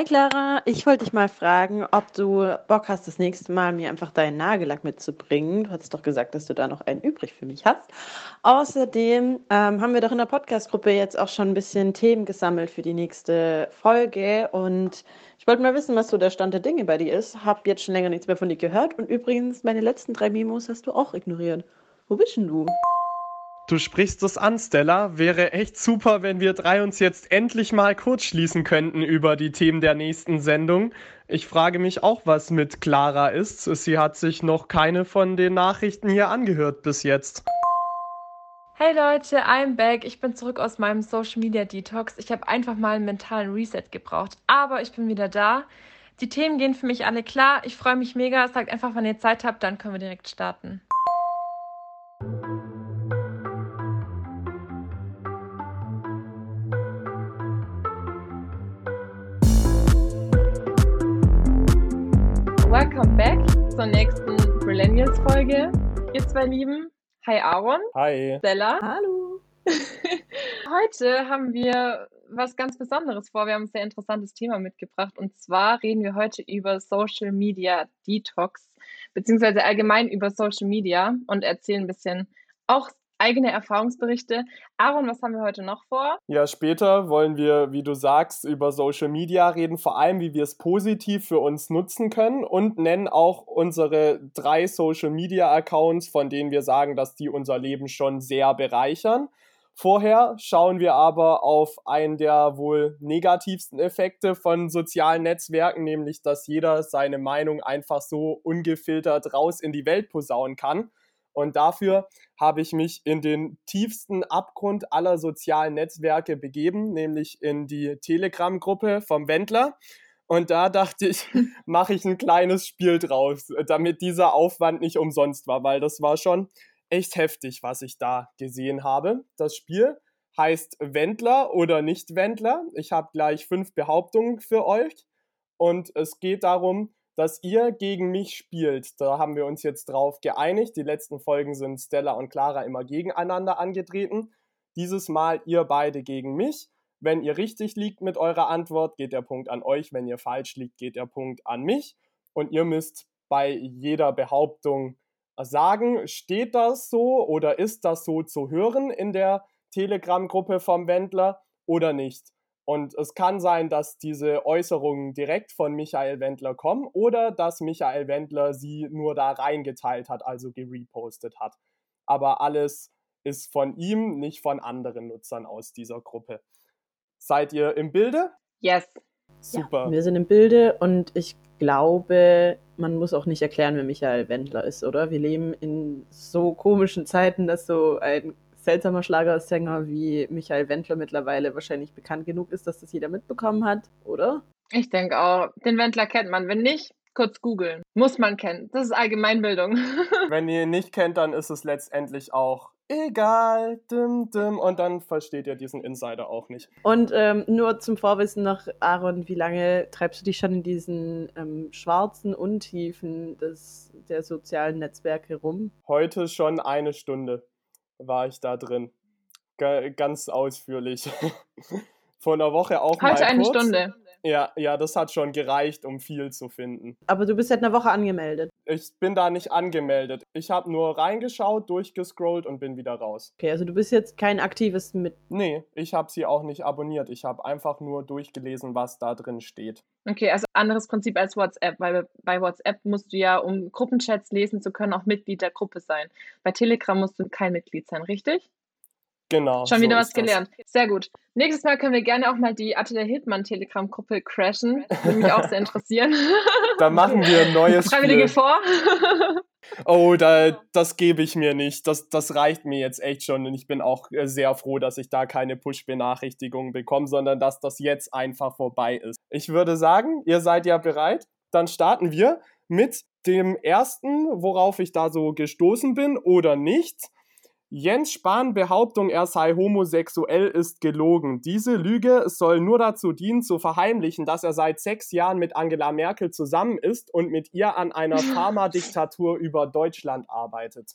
Hi Clara, ich wollte dich mal fragen, ob du Bock hast, das nächste Mal mir einfach deinen Nagellack mitzubringen. Du hast doch gesagt, dass du da noch einen übrig für mich hast. Außerdem ähm, haben wir doch in der Podcast-Gruppe jetzt auch schon ein bisschen Themen gesammelt für die nächste Folge und ich wollte mal wissen, was so der Stand der Dinge bei dir ist. Hab jetzt schon länger nichts mehr von dir gehört und übrigens, meine letzten drei Memos hast du auch ignoriert. Wo bist denn du? Du sprichst es an, Stella. Wäre echt super, wenn wir drei uns jetzt endlich mal kurz schließen könnten über die Themen der nächsten Sendung. Ich frage mich auch, was mit Clara ist. Sie hat sich noch keine von den Nachrichten hier angehört bis jetzt. Hey Leute, I'm back. Ich bin zurück aus meinem Social Media Detox. Ich habe einfach mal einen mentalen Reset gebraucht, aber ich bin wieder da. Die Themen gehen für mich alle klar. Ich freue mich mega. Sagt einfach, wann ihr Zeit habt, dann können wir direkt starten. Welcome back zur nächsten Millennials-Folge. Ihr zwei Lieben. Hi Aaron. Hi. Stella. Hallo. Heute haben wir was ganz Besonderes vor. Wir haben ein sehr interessantes Thema mitgebracht. Und zwar reden wir heute über Social Media Detox, beziehungsweise allgemein über Social Media und erzählen ein bisschen auch eigene Erfahrungsberichte. Aaron, was haben wir heute noch vor? Ja, später wollen wir, wie du sagst, über Social Media reden, vor allem, wie wir es positiv für uns nutzen können und nennen auch unsere drei Social Media Accounts, von denen wir sagen, dass die unser Leben schon sehr bereichern. Vorher schauen wir aber auf einen der wohl negativsten Effekte von sozialen Netzwerken, nämlich dass jeder seine Meinung einfach so ungefiltert raus in die Welt posaunen kann. Und dafür habe ich mich in den tiefsten Abgrund aller sozialen Netzwerke begeben, nämlich in die Telegram-Gruppe vom Wendler. Und da dachte ich, mache ich ein kleines Spiel draus, damit dieser Aufwand nicht umsonst war, weil das war schon echt heftig, was ich da gesehen habe. Das Spiel heißt Wendler oder nicht Wendler. Ich habe gleich fünf Behauptungen für euch. Und es geht darum, dass ihr gegen mich spielt. Da haben wir uns jetzt drauf geeinigt. Die letzten Folgen sind Stella und Clara immer gegeneinander angetreten. Dieses Mal ihr beide gegen mich. Wenn ihr richtig liegt mit eurer Antwort, geht der Punkt an euch. Wenn ihr falsch liegt, geht der Punkt an mich. Und ihr müsst bei jeder Behauptung sagen, steht das so oder ist das so zu hören in der Telegram-Gruppe vom Wendler oder nicht. Und es kann sein, dass diese Äußerungen direkt von Michael Wendler kommen oder dass Michael Wendler sie nur da reingeteilt hat, also gerepostet hat. Aber alles ist von ihm, nicht von anderen Nutzern aus dieser Gruppe. Seid ihr im Bilde? Yes. Super. Ja, wir sind im Bilde und ich glaube, man muss auch nicht erklären, wer Michael Wendler ist, oder? Wir leben in so komischen Zeiten, dass so ein seltsamer Schlagersänger wie Michael Wendler mittlerweile wahrscheinlich bekannt genug ist, dass das jeder mitbekommen hat, oder? Ich denke auch. Den Wendler kennt man. Wenn nicht, kurz googeln. Muss man kennen. Das ist Allgemeinbildung. Wenn ihr ihn nicht kennt, dann ist es letztendlich auch egal, dim, dim, und dann versteht ihr diesen Insider auch nicht. Und ähm, nur zum Vorwissen noch, Aaron, wie lange treibst du dich schon in diesen ähm, schwarzen Untiefen des, der sozialen Netzwerke rum? Heute schon eine Stunde war ich da drin. G ganz ausführlich. Vor einer Woche auch Heute mal kurz. eine Stunde. Ja, ja, das hat schon gereicht, um viel zu finden. Aber du bist seit einer Woche angemeldet. Ich bin da nicht angemeldet. Ich habe nur reingeschaut, durchgescrollt und bin wieder raus. Okay, also du bist jetzt kein aktives mit. Nee, ich habe sie auch nicht abonniert. Ich habe einfach nur durchgelesen, was da drin steht. Okay, also anderes Prinzip als WhatsApp, weil bei WhatsApp musst du ja, um Gruppenchats lesen zu können, auch Mitglied der Gruppe sein. Bei Telegram musst du kein Mitglied sein, richtig? Genau. Schon wieder so was gelernt. Sehr gut. Nächstes Mal können wir gerne auch mal die Attila Hildmann Telegram-Gruppe crashen. Würde mich auch sehr interessieren. Da machen wir ein neues Freiwillige Spiel. vor. Oh, da, das gebe ich mir nicht. Das, das reicht mir jetzt echt schon. Und ich bin auch äh, sehr froh, dass ich da keine Push-Benachrichtigungen bekomme, sondern dass das jetzt einfach vorbei ist. Ich würde sagen, ihr seid ja bereit. Dann starten wir mit dem ersten, worauf ich da so gestoßen bin oder nicht. Jens Spahn Behauptung, er sei homosexuell, ist gelogen. Diese Lüge soll nur dazu dienen, zu verheimlichen, dass er seit sechs Jahren mit Angela Merkel zusammen ist und mit ihr an einer Pharma-Diktatur über Deutschland arbeitet.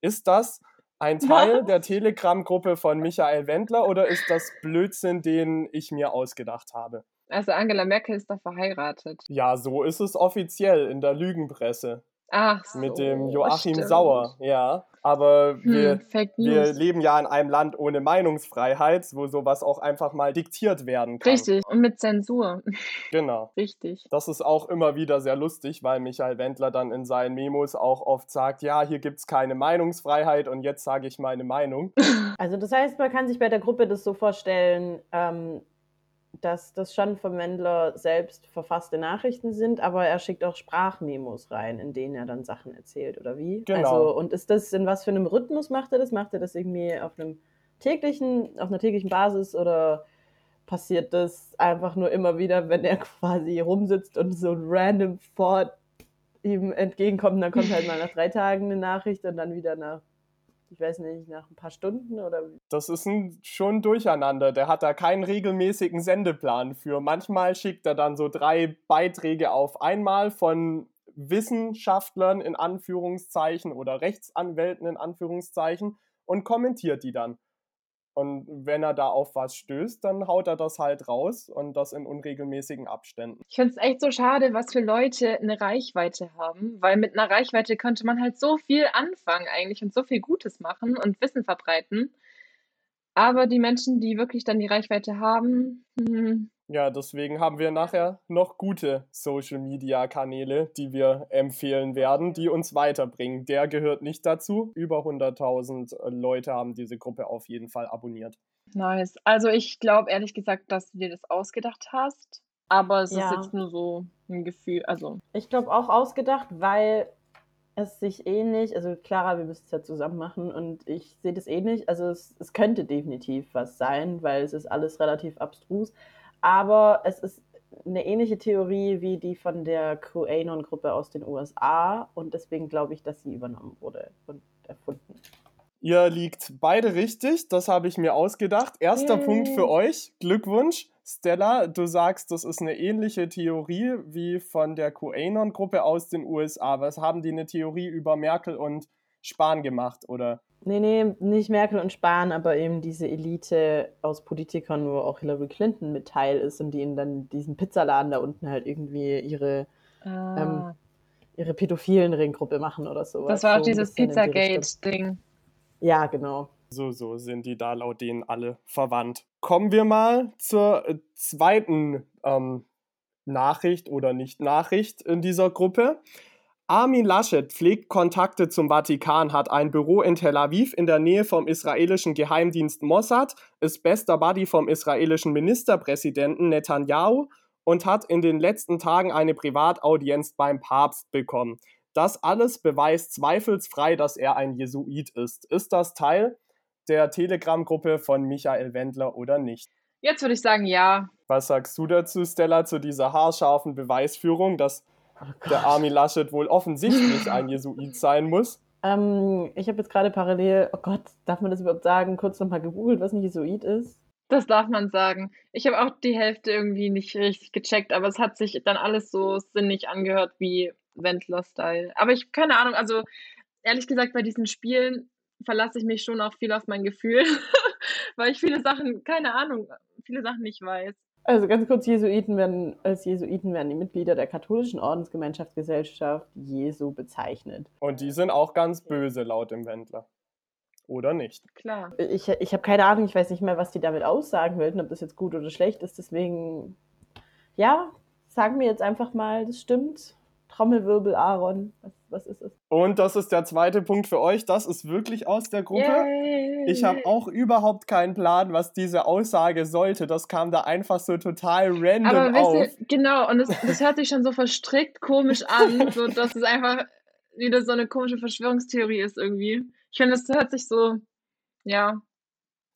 Ist das ein Teil der Telegram-Gruppe von Michael Wendler oder ist das Blödsinn, den ich mir ausgedacht habe? Also Angela Merkel ist da verheiratet. Ja, so ist es offiziell in der Lügenpresse. Ach so, mit dem Joachim stimmt. Sauer, ja. Aber Hm, wir, wir leben ja in einem Land ohne Meinungsfreiheit, wo sowas auch einfach mal diktiert werden kann. Richtig. Und mit Zensur. Genau. Richtig. Das ist auch immer wieder sehr lustig, weil Michael Wendler dann in seinen Memos auch oft sagt, ja, hier gibt es keine Meinungsfreiheit und jetzt sage ich meine Meinung. Also das heißt, man kann sich bei der Gruppe das so vorstellen, ähm, dass das schon vom Wendler selbst verfasste Nachrichten sind, aber er schickt auch Sprachmemos rein, in denen er dann Sachen erzählt, oder wie? Genau. Also, und ist das, in was für einem Rhythmus macht er das? Macht er das irgendwie auf einem täglichen, auf einer täglichen Basis oder passiert das einfach nur immer wieder, wenn er quasi rumsitzt und so ein random Thought ihm entgegenkommt, dann kommt halt mal nach drei Tagen eine Nachricht und dann wieder nach, ich weiß nicht, nach ein paar Stunden oder? Das ist ein, schon durcheinander. Der hat da keinen regelmäßigen Sendeplan für. Manchmal schickt er dann so drei Beiträge auf einmal von Wissenschaftlern in Anführungszeichen oder Rechtsanwälten in Anführungszeichen und kommentiert die dann. Und wenn er da auf was stößt, dann haut er das halt raus und das in unregelmäßigen Abständen. Ich finde es echt so schade, was für Leute eine Reichweite haben, weil mit einer Reichweite könnte man halt so viel anfangen eigentlich und so viel Gutes machen und Wissen verbreiten. Aber die Menschen, die wirklich dann die Reichweite haben, hm, Ja, deswegen haben wir nachher noch gute Social-Media-Kanäle, die wir empfehlen werden, die uns weiterbringen. Der gehört nicht dazu. Über 100.000 Leute haben diese Gruppe auf jeden Fall abonniert. nice. Also ich glaube ehrlich gesagt, dass du dir das ausgedacht hast. Aber es Ja. ist jetzt nur so ein Gefühl. Also, Ich glaube auch ausgedacht, weil es sich ähnlich, also Clara, wir müssen es ja zusammen machen und ich sehe das ähnlich. Also es, es könnte definitiv was sein, weil es ist alles relativ abstrus. Aber es ist eine ähnliche Theorie wie die von der QAnon-Gruppe aus den USA und deswegen glaube ich, dass sie übernommen wurde und erfunden. Ihr liegt beide richtig, das habe ich mir ausgedacht. Erster Yay. Punkt für euch. Glückwunsch. Stella, du sagst, das ist eine ähnliche Theorie wie von der QAnon-Gruppe aus den USA. Was haben die eine Theorie über Merkel und Spahn gemacht, oder? Nee, nee, nicht Merkel und Spahn, aber eben diese Elite aus Politikern, wo auch Hillary Clinton mit Teil ist und die in dann diesen Pizzaladen da unten halt irgendwie ihre ah, ihre pädophilen Ringgruppe machen oder sowas. das war auch So dieses die. Pizzagate-Ding. Ja, genau. So, so sind die da laut denen alle verwandt. Kommen wir mal zur äh, zweiten ähm, Nachricht oder Nicht-Nachricht in dieser Gruppe. Armin Laschet pflegt Kontakte zum Vatikan, hat ein Büro in Tel Aviv in der Nähe vom israelischen Geheimdienst Mossad, ist bester Buddy vom israelischen Ministerpräsidenten Netanyahu und hat in den letzten Tagen eine Privataudienz beim Papst bekommen. Das alles beweist zweifelsfrei, dass er ein Jesuit ist. Ist das Teil der Telegram-Gruppe von Michael Wendler oder nicht? Jetzt würde ich sagen, ja. Was sagst du dazu, Stella, zu dieser haarscharfen Beweisführung, dass Oh der. Armin Laschet wohl offensichtlich ein Jesuit sein muss? Ähm, ich habe jetzt gerade parallel, oh Gott, darf man das überhaupt sagen, kurz nochmal gegoogelt, was ein Jesuit ist? Das darf man sagen. Ich habe auch die Hälfte irgendwie nicht richtig gecheckt, aber es hat sich dann alles so sinnig angehört wie Wendler-Style. Aber ich, keine Ahnung, also ehrlich gesagt, bei diesen Spielen verlasse ich mich schon auch viel auf mein Gefühl, weil ich viele Sachen, keine Ahnung, viele Sachen nicht weiß. Also ganz kurz, Jesuiten werden, als Jesuiten werden die Mitglieder der katholischen Ordensgemeinschaftsgesellschaft Jesu bezeichnet. Und die sind auch ganz böse laut dem Wendler. Oder nicht? Klar. Ich, ich habe keine Ahnung, ich weiß nicht mehr, was die damit aussagen wollten, ob das jetzt gut oder schlecht ist. Deswegen, ja, sagen wir jetzt einfach mal, das stimmt. Trommelwirbel, Aaron, was, was ist es? Und das ist der zweite Punkt für euch. Das ist wirklich aus der Gruppe. Yay. Ich habe auch überhaupt keinen Plan, was diese Aussage sollte. Das kam da einfach so total random Aber auf. wisst ihr, genau, und das, das hört sich schon so verstrickt komisch an, so dass es einfach wieder so eine komische Verschwörungstheorie ist irgendwie. Ich finde, das hört sich so, ja,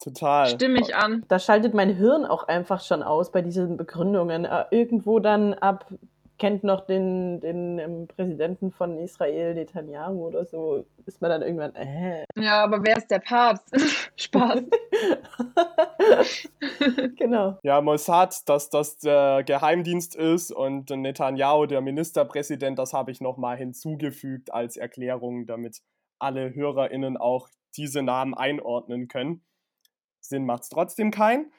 Total. stimmig an. Da schaltet mein Hirn auch einfach schon aus bei diesen Begründungen. Äh, irgendwo dann ab, kennt noch den, den ähm, Präsidenten von Israel, Netanyahu oder so, ist man dann irgendwann, äh. Ja, aber wer ist der Papst? Spaß. genau. Ja, Mossad, dass das der Geheimdienst ist und Netanyahu, der Ministerpräsident, das habe ich nochmal hinzugefügt als Erklärung, damit alle HörerInnen auch diese Namen einordnen können. Sinn macht es trotzdem kein.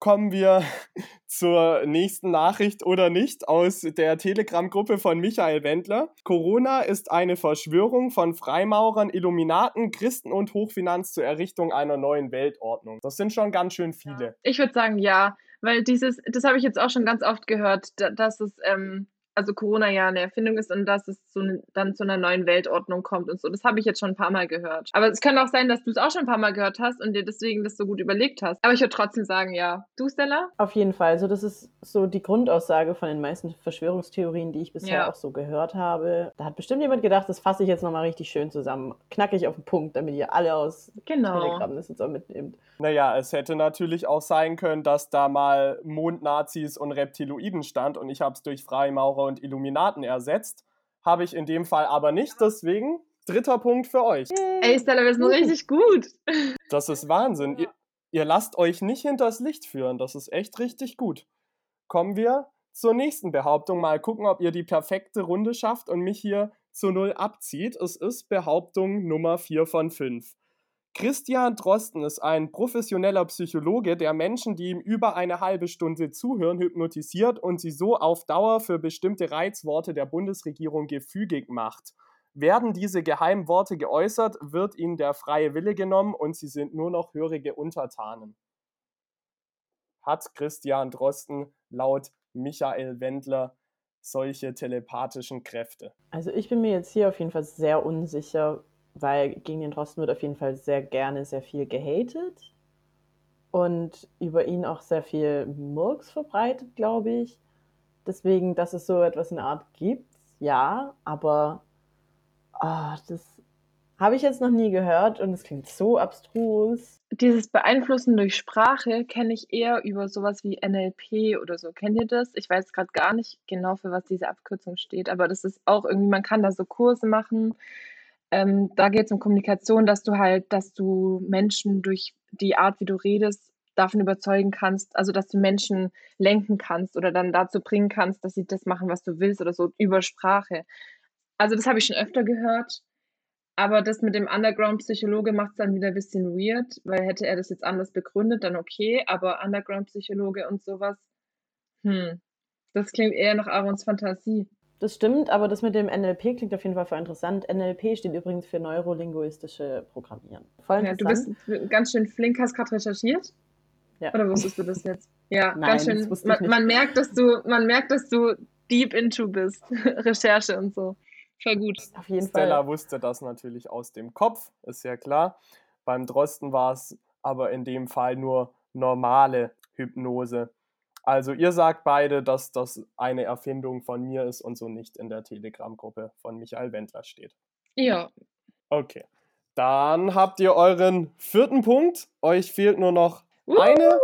Kommen wir zur nächsten Nachricht oder nicht aus der Telegram-Gruppe von Michael Wendler. Corona ist eine Verschwörung von Freimaurern, Illuminaten, Christen und Hochfinanz zur Errichtung einer neuen Weltordnung. Das sind schon ganz schön viele. Ich würde sagen, ja, weil dieses, das habe ich jetzt auch schon ganz oft gehört, dass es ähm, also Corona ja eine Erfindung ist und dass es zu, dann zu einer neuen Weltordnung kommt und so. Das habe ich jetzt schon ein paar Mal gehört. Aber es kann auch sein, dass du es auch schon ein paar Mal gehört hast und dir deswegen das so gut überlegt hast. Aber ich würde trotzdem sagen, ja. Du, Stella? Auf jeden Fall. Also das ist so die Grundaussage von den meisten Verschwörungstheorien, die ich bisher ja. auch so gehört habe. Da hat bestimmt jemand gedacht, das fasse ich jetzt nochmal richtig schön zusammen. Knackig auf den Punkt, damit ihr alle aus genau. Telegram das jetzt auch mitnehmt. Naja, es hätte natürlich auch sein können, dass da mal Mondnazis und Reptiloiden stand und ich habe es durch Freimaurer und Illuminaten ersetzt. Habe ich in dem Fall aber nicht, deswegen dritter Punkt für euch. Ey, Stella, wir sind richtig gut. Das ist Wahnsinn. Ihr, ihr lasst euch nicht hinters Licht führen. Das ist echt richtig gut. Kommen wir zur nächsten Behauptung. Mal gucken, ob ihr die perfekte Runde schafft und mich hier zu null abzieht. Es ist Behauptung Nummer 4 von 5. Christian Drosten ist ein professioneller Psychologe, der Menschen, die ihm über eine halbe Stunde zuhören, hypnotisiert und sie so auf Dauer für bestimmte Reizworte der Bundesregierung gefügig macht. Werden diese geheimen Worte geäußert, wird ihnen der freie Wille genommen und sie sind nur noch hörige Untertanen. Hat Christian Drosten laut Michael Wendler solche telepathischen Kräfte? Also ich bin mir jetzt hier auf jeden Fall sehr unsicher, weil gegen den Drosten wird auf jeden Fall sehr gerne sehr viel gehatet und über ihn auch sehr viel Murks verbreitet, glaube ich. Deswegen, dass es so etwas in der Art gibt, ja, aber oh, das habe ich jetzt noch nie gehört und es klingt so abstrus. Dieses Beeinflussen durch Sprache kenne ich eher über sowas wie NLP oder so. Kennt ihr das? Ich weiß gerade gar nicht genau, für was diese Abkürzung steht, aber das ist auch irgendwie, man kann da so Kurse machen ähm, da geht es um Kommunikation, dass du halt, dass du Menschen durch die Art, wie du redest, davon überzeugen kannst, also dass du Menschen lenken kannst oder dann dazu bringen kannst, dass sie das machen, was du willst oder so über Sprache. Also das habe ich schon öfter gehört. Aber das mit dem Underground-Psychologe macht es dann wieder ein bisschen weird, weil hätte er das jetzt anders begründet, dann okay, aber Underground-Psychologe und sowas, hm, das klingt eher nach Aarons Fantasie. Das stimmt, aber das mit dem NLP klingt auf jeden Fall voll interessant. NLP steht übrigens für neurolinguistische Programmieren. Voll ja, du bist ganz schön flink, hast gerade recherchiert? Ja. Oder wusstest du das jetzt? Ja, Nein, ganz schön. Man, man, merkt, dass du, man merkt, dass du deep into bist. Recherche und so. Voll gut. Auf jeden Stella Fall. wusste das natürlich aus dem Kopf, ist ja klar. Beim Drosten war es aber in dem Fall nur normale Hypnose. Also ihr sagt beide, dass das eine Erfindung von mir ist und so nicht in der Telegram-Gruppe von Michael Wendler steht. Ja. Okay. Dann habt ihr euren vierten Punkt. Euch fehlt nur noch eine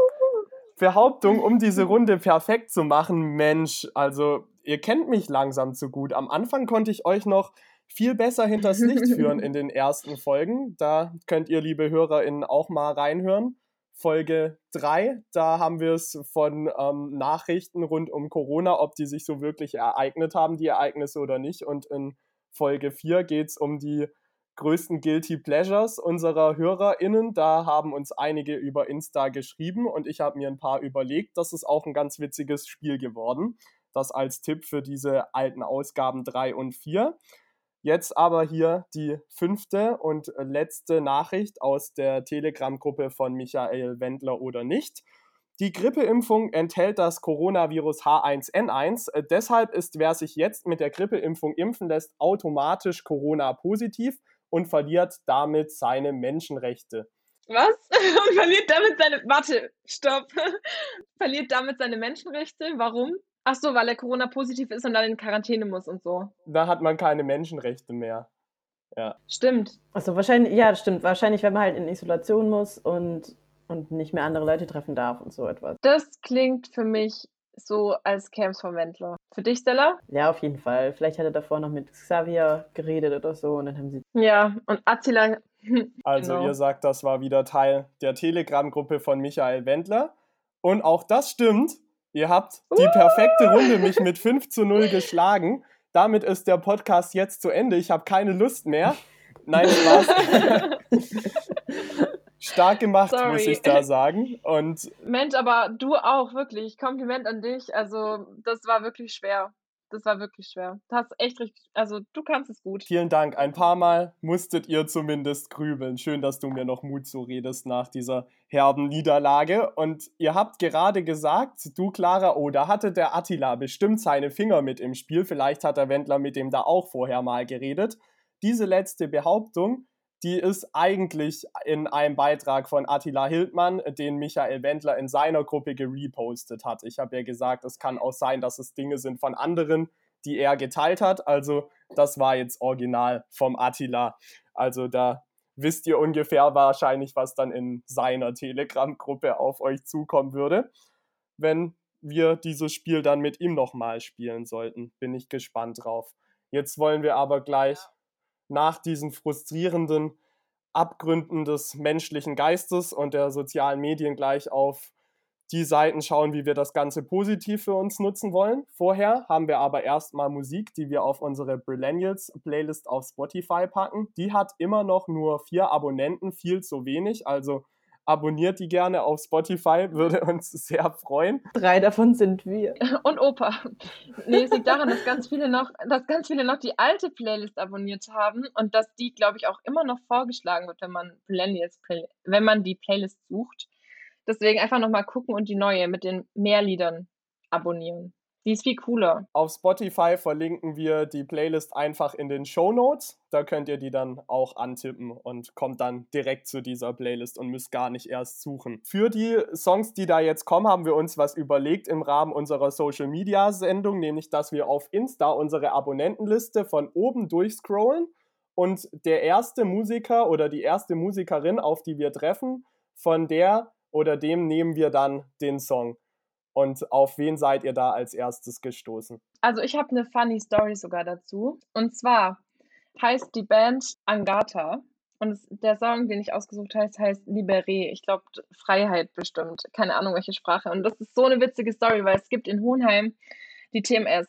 Behauptung, um diese Runde perfekt zu machen. Mensch, also ihr kennt mich langsam zu gut. Am Anfang konnte ich euch noch viel besser hinters Licht führen in den ersten Folgen. Da könnt ihr, liebe HörerInnen, auch mal reinhören. Folge 3. Da haben wir es von ähm, Nachrichten rund um Corona, ob die sich so wirklich ereignet haben, die Ereignisse oder nicht. Und in Folge 4 geht es um die größten Guilty Pleasures unserer HörerInnen. Da haben uns einige über Insta geschrieben und ich habe mir ein paar überlegt. Das ist auch ein ganz witziges Spiel geworden. Das als Tipp für diese alten Ausgaben 3 und 4. Jetzt aber hier die fünfte und letzte Nachricht aus der Telegram-Gruppe von Michael Wendler oder nicht. Die Grippeimpfung enthält das Coronavirus H1N1. Deshalb ist, wer sich jetzt mit der Grippeimpfung impfen lässt, automatisch Corona-positiv und verliert damit seine Menschenrechte. Was? Und verliert damit seine. Warte, stopp. verliert damit seine Menschenrechte? Warum? Ach so, weil er Corona-positiv ist und dann in Quarantäne muss und so. Da hat man keine Menschenrechte mehr. Ja. Stimmt. Achso, wahrscheinlich, ja, stimmt. Wahrscheinlich, wenn man halt in Isolation muss und, und nicht mehr andere Leute treffen darf und so etwas. Das klingt für mich so als Camps vom Wendler. Für dich, Stella? Ja, auf jeden Fall. Vielleicht hat er davor noch mit Xavier geredet oder so und dann haben sie. Ja, und Attila. also, genau. ihr sagt, das war wieder Teil der Telegram-Gruppe von Michael Wendler. Und auch das stimmt. Ihr habt die perfekte Runde mich mit 5 zu 0 geschlagen. Damit ist der Podcast jetzt zu Ende. Ich habe keine Lust mehr. Nein, Spaß. Stark gemacht, Sorry. muss ich da sagen. Und Mensch, aber du auch, wirklich. Kompliment an dich. Also, das war wirklich schwer. Das war wirklich schwer. Du hast echt richtig, also du kannst es gut. Vielen Dank. Ein paar Mal musstet ihr zumindest grübeln. Schön, dass du mir noch Mut zuredest nach dieser herben Niederlage. Und ihr habt gerade gesagt, du Clara, oh, da hatte der Attila bestimmt seine Finger mit im Spiel. Vielleicht hat der Wendler mit dem da auch vorher mal geredet. Diese letzte Behauptung die ist eigentlich in einem Beitrag von Attila Hildmann, den Michael Wendler in seiner Gruppe gerepostet hat. Ich habe ja gesagt, es kann auch sein, dass es Dinge sind von anderen, die er geteilt hat. Also das war jetzt original vom Attila. Also da wisst ihr ungefähr wahrscheinlich, was dann in seiner Telegram-Gruppe auf euch zukommen würde, wenn wir dieses Spiel dann mit ihm nochmal spielen sollten. Bin ich gespannt drauf. Jetzt wollen wir aber gleich nach diesen frustrierenden Abgründen des menschlichen Geistes und der sozialen Medien gleich auf die Seiten schauen, wie wir das Ganze positiv für uns nutzen wollen. Vorher haben wir aber erstmal Musik, die wir auf unsere Brillennials Playlist auf Spotify packen. Die hat immer noch nur vier Abonnenten, viel zu wenig. Also Abonniert die gerne auf Spotify, würde uns sehr freuen. Drei davon sind wir. Und Opa. Nee, es liegt daran, dass ganz viele noch, dass ganz viele noch die alte Playlist abonniert haben und dass die, glaube ich, auch immer noch vorgeschlagen wird, wenn man Millennials, wenn man die Playlist sucht. Deswegen einfach nochmal gucken und die neue mit den mehr Liedern abonnieren. Die ist viel cooler. Auf Spotify verlinken wir die Playlist einfach in den Show Notes. Da könnt ihr die dann auch antippen und kommt dann direkt zu dieser Playlist und müsst gar nicht erst suchen. Für die Songs, die da jetzt kommen, haben wir uns was überlegt im Rahmen unserer Social Media Sendung, nämlich dass wir auf Insta unsere Abonnentenliste von oben durchscrollen und der erste Musiker oder die erste Musikerin, auf die wir treffen, von der oder dem nehmen wir dann den Song. Und auf wen seid ihr da als erstes gestoßen? Also ich habe eine funny Story sogar dazu. Und zwar heißt die Band Angata. Und der Song, den ich ausgesucht habe, heißt Liberé. Ich glaube, Freiheit bestimmt. Keine Ahnung, welche Sprache. Und das ist so eine witzige Story, weil es gibt in Hohenheim die TMS,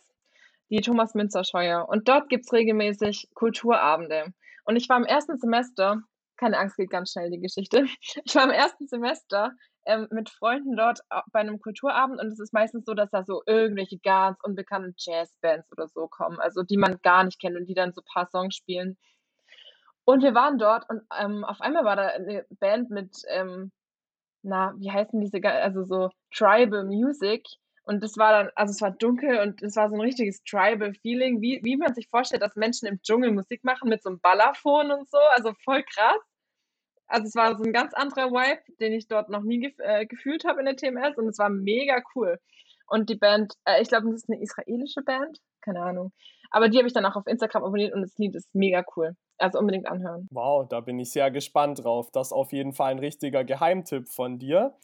die Thomas Münzer Scheuer. Und dort gibt es regelmäßig Kulturabende. Und ich war im ersten Semester, keine Angst, geht ganz schnell die Geschichte. Ich war im ersten Semester ähm, mit Freunden dort bei einem Kulturabend und es ist meistens so, dass da so irgendwelche ganz unbekannten Jazzbands oder so kommen, also die man gar nicht kennt und die dann so ein paar Songs spielen. Und wir waren dort und ähm, auf einmal war da eine Band mit, ähm, na, wie heißen diese, also so Tribal Music. Und das war dann, also es war dunkel und es war so ein richtiges Tribal-Feeling, wie, wie man sich vorstellt, dass Menschen im Dschungel Musik machen mit so einem Ballerphon und so. Also voll krass. Also es war so ein ganz anderer Vibe, den ich dort noch nie gef äh, gefühlt habe in der TMS und es war mega cool. Und die Band, äh, ich glaube, das ist eine israelische Band, keine Ahnung. Aber die habe ich dann auch auf Instagram abonniert und das Lied ist mega cool. Also unbedingt anhören. Wow, da bin ich sehr gespannt drauf. Das ist auf jeden Fall ein richtiger Geheimtipp von dir.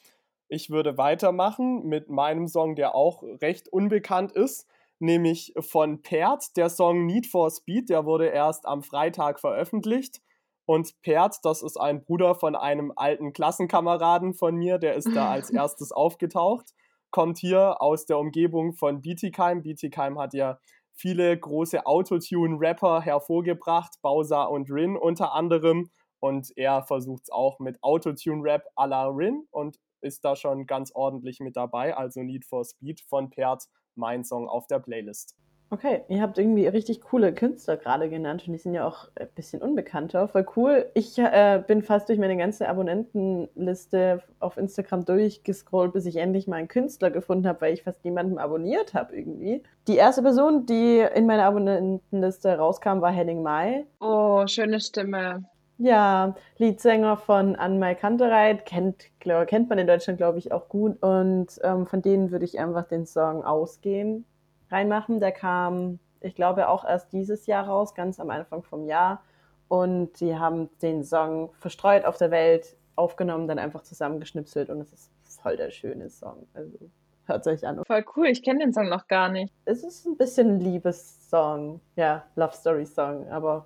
Ich würde weitermachen mit meinem Song, der auch recht unbekannt ist, nämlich von Pert, der Song Need for Speed. Der wurde erst am Freitag veröffentlicht. Und Pert, das ist ein Bruder von einem alten Klassenkameraden von mir, der ist da als erstes aufgetaucht, kommt hier aus der Umgebung von Bietigheim. Bietigheim hat ja viele große Autotune-Rapper hervorgebracht, Bowser und Rin unter anderem. Und er versucht es auch mit Autotune-Rap à la Rin und ist da schon ganz ordentlich mit dabei. Also Need for Speed von Pert, mein Song auf der Playlist. Okay, ihr habt irgendwie richtig coole Künstler gerade genannt und die sind ja auch ein bisschen unbekannter. Voll cool. Ich äh, bin fast durch meine ganze Abonnentenliste auf Instagram durchgescrollt, bis ich endlich mal einen Künstler gefunden habe, weil ich fast niemanden abonniert habe irgendwie. Die erste Person, die in meiner Abonnentenliste rauskam, war Henning Mai. Oh, schöne Stimme. Ja, Leadsänger von Anmai Kantereit, kennt, glaub, kennt man in Deutschland, glaube ich, auch gut. Und ähm, von denen würde ich einfach den Song ausgehen reinmachen. Der kam, ich glaube, auch erst dieses Jahr raus, ganz am Anfang vom Jahr. Und die haben den Song verstreut auf der Welt aufgenommen, dann einfach zusammengeschnipselt und es ist voll der schöne Song. Also hört euch an. Voll cool, ich kenne den Song noch gar nicht. Es ist ein bisschen ein Liebessong, ja, Love Story Song, aber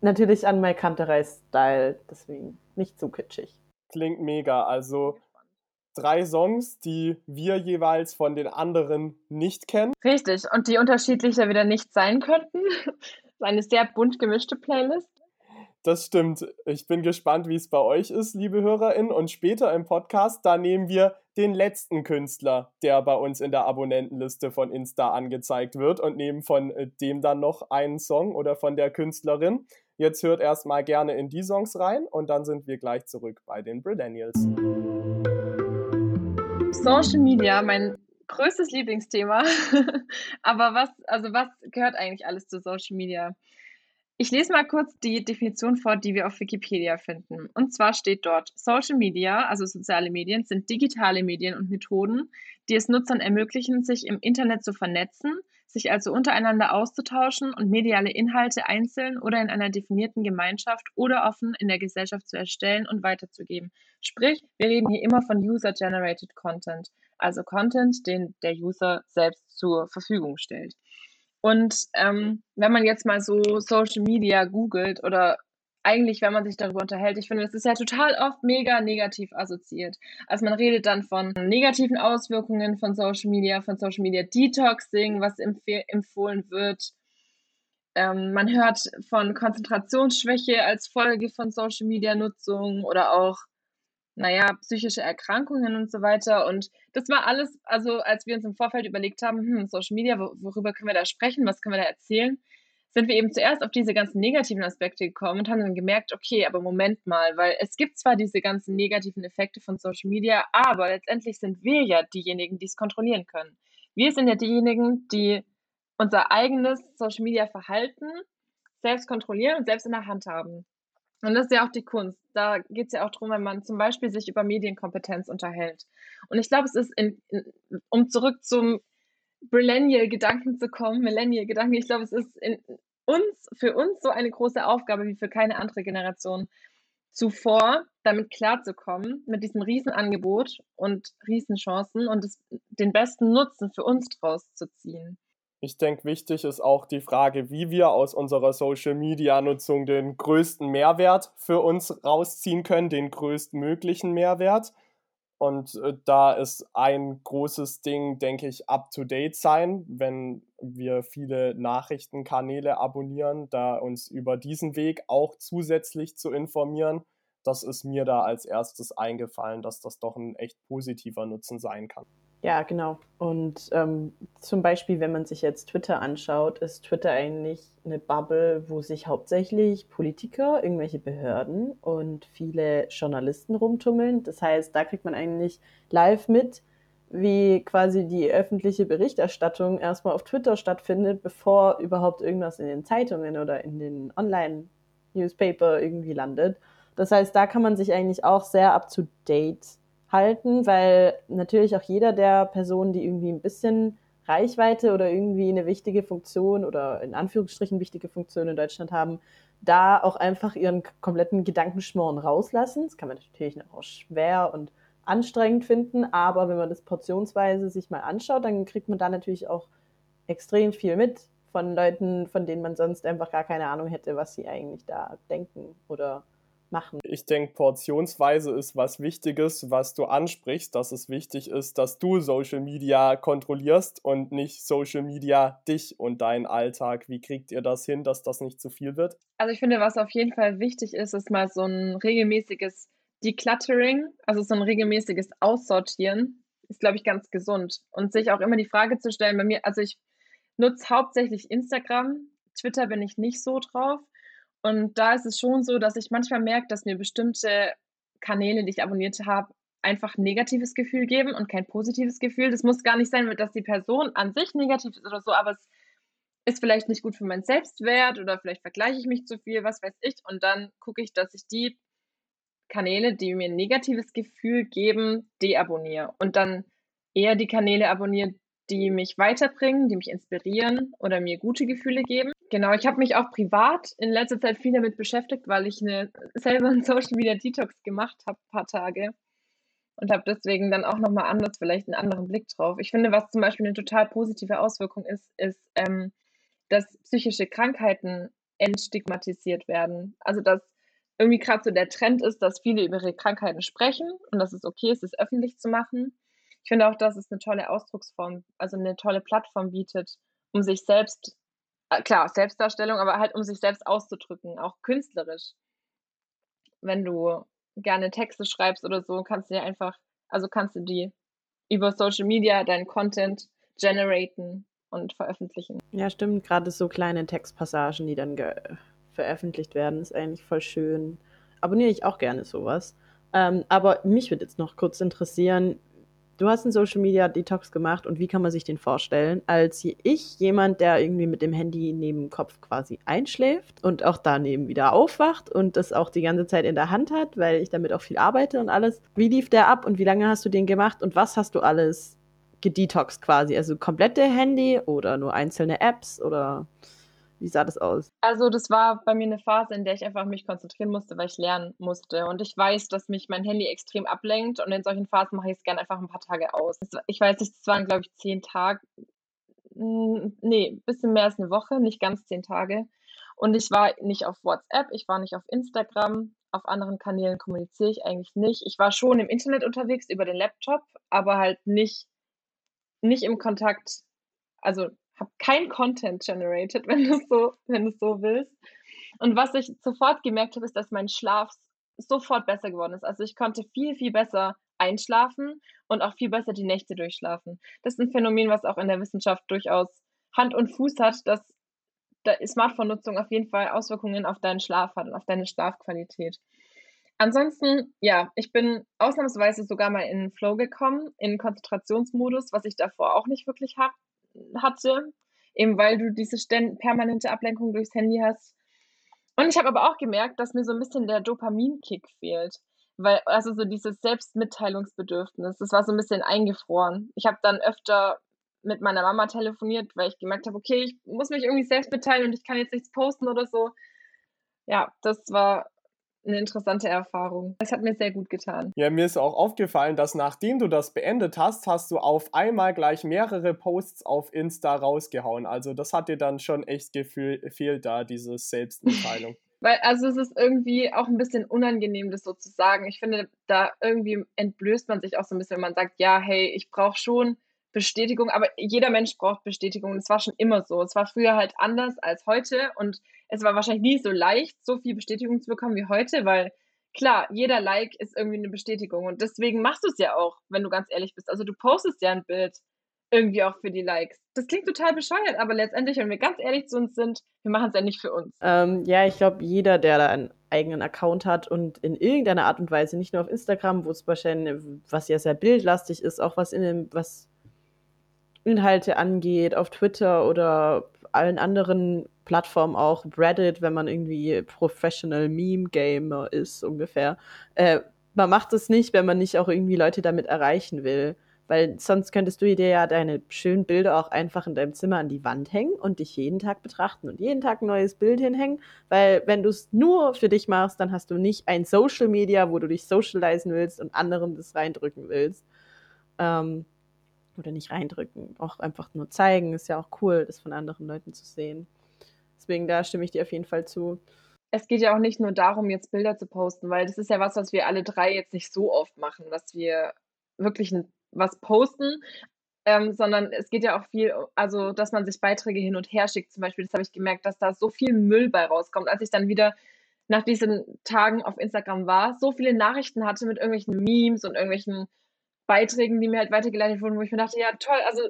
natürlich an My Kanterei Style, deswegen nicht zu kitschig. Klingt mega, also drei Songs, die wir jeweils von den anderen nicht kennen. Richtig, und die unterschiedlicher wieder nicht sein könnten. Eine sehr bunt gemischte Playlist. Das stimmt. Ich bin gespannt, wie es bei euch ist, liebe HörerInnen. Und später im Podcast, da nehmen wir den letzten Künstler, der bei uns in der Abonnentenliste von Insta angezeigt wird und nehmen von äh, dem dann noch einen Song oder von der Künstlerin. Jetzt hört erstmal gerne in die Songs rein und dann sind wir gleich zurück bei den Brillennials. Social Media, mein größtes Lieblingsthema. Aber was, also was gehört eigentlich alles zu Social Media? Ich lese mal kurz die Definition vor, die wir auf Wikipedia finden. Und zwar steht dort, Social Media, also soziale Medien, sind digitale Medien und Methoden, die es Nutzern ermöglichen, sich im Internet zu vernetzen, sich also untereinander auszutauschen und mediale Inhalte einzeln oder in einer definierten Gemeinschaft oder offen in der Gesellschaft zu erstellen und weiterzugeben. Sprich, wir reden hier immer von User-Generated Content, also Content, den der User selbst zur Verfügung stellt. Und ähm, wenn man jetzt mal so Social Media googelt oder eigentlich, wenn man sich darüber unterhält, ich finde, es ist ja total oft mega negativ assoziiert. Also man redet dann von negativen Auswirkungen von Social Media, von Social Media Detoxing, was empfohlen wird. Ähm, man hört von Konzentrationsschwäche als Folge von Social Media Nutzung oder auch naja, psychische Erkrankungen und so weiter. Und das war alles, also als wir uns im Vorfeld überlegt haben, hm, Social Media, worüber können wir da sprechen, was können wir da erzählen, sind wir eben zuerst auf diese ganzen negativen Aspekte gekommen und haben dann gemerkt, okay, aber Moment mal, weil es gibt zwar diese ganzen negativen Effekte von Social Media, aber letztendlich sind wir ja diejenigen, die es kontrollieren können. Wir sind ja diejenigen, die unser eigenes Social Media Verhalten selbst kontrollieren und selbst in der Hand haben. Und das ist ja auch die Kunst. Da geht es ja auch darum, wenn man zum Beispiel sich über Medienkompetenz unterhält. Und ich glaube, es ist, in, um zurück zum Millennial-Gedanken zu kommen, Millennial-Gedanken, ich glaube, es ist in uns, für uns so eine große Aufgabe wie für keine andere Generation zuvor, damit klarzukommen, mit diesem Riesenangebot und Riesenchancen und das, den besten Nutzen für uns draus zu ziehen. Ich denke, wichtig ist auch die Frage, wie wir aus unserer Social-Media-Nutzung den größten Mehrwert für uns rausziehen können, den größtmöglichen Mehrwert. Und äh, da ist ein großes Ding, denke ich, up-to-date sein, wenn wir viele Nachrichtenkanäle abonnieren, da uns über diesen Weg auch zusätzlich zu informieren. Das ist mir da als erstes eingefallen, dass das doch ein echt positiver Nutzen sein kann. Ja, genau. Und ähm, zum Beispiel, wenn man sich jetzt Twitter anschaut, ist Twitter eigentlich eine Bubble, wo sich hauptsächlich Politiker, irgendwelche Behörden und viele Journalisten rumtummeln. Das heißt, da kriegt man eigentlich live mit, wie quasi die öffentliche Berichterstattung erstmal auf Twitter stattfindet, bevor überhaupt irgendwas in den Zeitungen oder in den Online-Newspaper irgendwie landet. Das heißt, da kann man sich eigentlich auch sehr up-to-date halten, weil natürlich auch jeder der Personen, die irgendwie ein bisschen Reichweite oder irgendwie eine wichtige Funktion oder in Anführungsstrichen wichtige Funktion in Deutschland haben, da auch einfach ihren kompletten Gedankenschmoren rauslassen. Das kann man natürlich auch schwer und anstrengend finden, aber wenn man das portionsweise sich mal anschaut, dann kriegt man da natürlich auch extrem viel mit von Leuten, von denen man sonst einfach gar keine Ahnung hätte, was sie eigentlich da denken oder machen. Ich denke, portionsweise ist was Wichtiges, was du ansprichst, dass es wichtig ist, dass du Social Media kontrollierst und nicht Social Media dich und deinen Alltag. Wie kriegt ihr das hin, dass das nicht zu viel wird? Also ich finde, was auf jeden Fall wichtig ist, ist mal so ein regelmäßiges Decluttering, also so ein regelmäßiges Aussortieren, ist, glaube ich, ganz gesund. Und sich auch immer die Frage zu stellen, bei mir, also ich nutze hauptsächlich Instagram, Twitter bin ich nicht so drauf. Und da ist es schon so, dass ich manchmal merke, dass mir bestimmte Kanäle, die ich abonniert habe, einfach ein negatives Gefühl geben und kein positives Gefühl. Das muss gar nicht sein, dass die Person an sich negativ ist oder so, aber es ist vielleicht nicht gut für meinen Selbstwert oder vielleicht vergleiche ich mich zu viel, was weiß ich. Und dann gucke ich, dass ich die Kanäle, die mir ein negatives Gefühl geben, deabonniere. Und dann eher die Kanäle abonniere, die mich weiterbringen, die mich inspirieren oder mir gute Gefühle geben. Genau, ich habe mich auch privat in letzter Zeit viel damit beschäftigt, weil ich eine, selber einen Social Media Detox gemacht habe, paar Tage. Und habe deswegen dann auch nochmal anders, vielleicht einen anderen Blick drauf. Ich finde, was zum Beispiel eine total positive Auswirkung ist, ist, ähm, dass psychische Krankheiten entstigmatisiert werden. Also, dass irgendwie gerade so der Trend ist, dass viele über ihre Krankheiten sprechen und dass es okay ist, es öffentlich zu machen ich finde auch, dass es eine tolle Ausdrucksform, also eine tolle Plattform bietet, um sich selbst, äh, klar, Selbstdarstellung, aber halt um sich selbst auszudrücken, auch künstlerisch. wenn du gerne Texte schreibst oder so, kannst du dir einfach, also kannst du die über Social Media deinen Content generaten und veröffentlichen. Ja, stimmt. Gerade so kleine Textpassagen, die dann veröffentlicht werden, ist eigentlich voll schön. Abonniere ich auch gerne sowas. Ähm, aber mich würde jetzt noch kurz interessieren, du hast einen Social Media Detox gemacht und wie kann man sich den vorstellen? Als ich, jemand, der irgendwie mit dem Handy neben dem Kopf quasi einschläft und auch daneben wieder aufwacht und das auch die ganze Zeit in der Hand hat, weil ich damit auch viel arbeite und alles. Wie lief der ab und wie lange hast du den gemacht und was hast du alles gedetoxt quasi? Also komplette Handy oder nur einzelne Apps oder wie sah das aus? Also das war bei mir eine Phase, in der ich einfach mich konzentrieren musste, weil ich lernen musste. Und ich weiß, dass mich mein Handy extrem ablenkt und in solchen Phasen mache ich es gerne einfach ein paar Tage aus. Ich weiß nicht, es waren glaube ich zehn Tage, nee, ein bisschen mehr als eine Woche, nicht ganz zehn Tage. Und ich war nicht auf WhatsApp, ich war nicht auf Instagram, auf anderen Kanälen kommuniziere ich eigentlich nicht. Ich war schon im Internet unterwegs über den Laptop, aber halt nicht, nicht im Kontakt, also habe kein Content generated, wenn du so, wenn du so willst. Und was ich sofort gemerkt habe, ist, dass mein Schlaf sofort besser geworden ist. Also ich konnte viel, viel besser einschlafen und auch viel besser die Nächte durchschlafen. Das ist ein Phänomen, was auch in der Wissenschaft durchaus Hand und Fuß hat, dass Smartphone-Nutzung auf jeden Fall Auswirkungen auf deinen Schlaf hat und auf deine Schlafqualität. Ansonsten, ja, ich bin ausnahmsweise sogar mal in Flow gekommen, in Konzentrationsmodus, was ich davor auch nicht wirklich hab, hatte, eben weil du diese permanente Ablenkung durchs Handy hast. Und ich habe aber auch gemerkt, dass mir so ein bisschen der Dopaminkick fehlt. Weil, also so dieses Selbstmitteilungsbedürfnis, das war so ein bisschen eingefroren. Ich habe dann öfter mit meiner Mama telefoniert, weil ich gemerkt habe, okay, ich muss mich irgendwie selbst mitteilen und ich kann jetzt nichts posten oder so. Ja, das war eine interessante Erfahrung. Das hat mir sehr gut getan. Ja, mir ist auch aufgefallen, dass nachdem du das beendet hast, hast du auf einmal gleich mehrere Posts auf Insta rausgehauen. Also das hat dir dann schon echt gefehlt da, diese Selbstmitteilung. Weil, also es ist irgendwie auch ein bisschen unangenehm, das so zu sagen. Ich finde, da irgendwie entblößt man sich auch so ein bisschen, wenn man sagt, ja, hey, ich brauche schon Bestätigung, aber jeder Mensch braucht Bestätigung. Es war schon immer so. Es war früher halt anders als heute und es war wahrscheinlich nie so leicht, so viel Bestätigung zu bekommen wie heute, weil klar, jeder Like ist irgendwie eine Bestätigung und deswegen machst du es ja auch, wenn du ganz ehrlich bist. Also du postest ja ein Bild irgendwie auch für die Likes. Das klingt total bescheuert, aber letztendlich, wenn wir ganz ehrlich zu uns sind, wir machen es ja nicht für uns. Ähm, ja, ich glaube, jeder, der da einen eigenen Account hat und in irgendeiner Art und Weise, nicht nur auf Instagram, wo es wahrscheinlich, was ja sehr bildlastig ist, auch was in dem, was Inhalte angeht, auf Twitter oder allen anderen Plattformen auch, Reddit, wenn man irgendwie Professional Meme Gamer ist, ungefähr. Äh, man macht es nicht, wenn man nicht auch irgendwie Leute damit erreichen will. Weil sonst könntest du dir ja deine schönen Bilder auch einfach in deinem Zimmer an die Wand hängen und dich jeden Tag betrachten und jeden Tag ein neues Bild hinhängen. Weil wenn du es nur für dich machst, dann hast du nicht ein Social Media, wo du dich socialisen willst und anderen das reindrücken willst. Ähm, oder nicht reindrücken, auch einfach nur zeigen. Ist ja auch cool, das von anderen Leuten zu sehen. Deswegen, da stimme ich dir auf jeden Fall zu. Es geht ja auch nicht nur darum, jetzt Bilder zu posten, weil das ist ja was, was wir alle drei jetzt nicht so oft machen, dass wir wirklich was posten, ähm, sondern es geht ja auch viel, also dass man sich Beiträge hin und her schickt. Zum Beispiel, das habe ich gemerkt, dass da so viel Müll bei rauskommt. Als ich dann wieder nach diesen Tagen auf Instagram war, so viele Nachrichten hatte mit irgendwelchen Memes und irgendwelchen Beiträgen, die mir halt weitergeleitet wurden, wo ich mir dachte, ja toll, also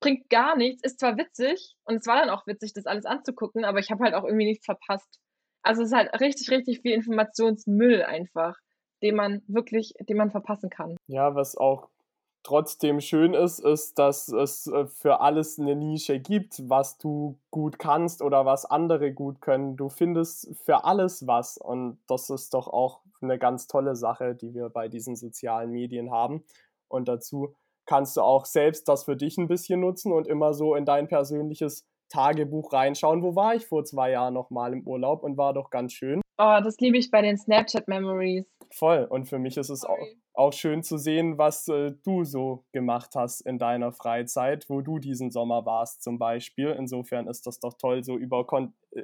bringt gar nichts, ist zwar witzig und es war dann auch witzig, das alles anzugucken, aber ich habe halt auch irgendwie nichts verpasst. Also es ist halt richtig, richtig viel Informationsmüll einfach, den man wirklich, den man verpassen kann. Ja, was auch trotzdem schön ist, ist, dass es äh, für alles eine Nische gibt, was du gut kannst oder was andere gut können. Du findest für alles was und das ist doch auch eine ganz tolle Sache, die wir bei diesen sozialen Medien haben. Und dazu kannst du auch selbst das für dich ein bisschen nutzen und immer so in dein persönliches Tagebuch reinschauen. Wo war ich vor zwei Jahren nochmal im Urlaub und war doch ganz schön. Oh, das liebe ich bei den Snapchat Memories. Voll. Und für mich ist es auch, auch schön zu sehen, was äh, du so gemacht hast in deiner Freizeit, wo du diesen Sommer warst zum Beispiel. Insofern ist das doch toll, so über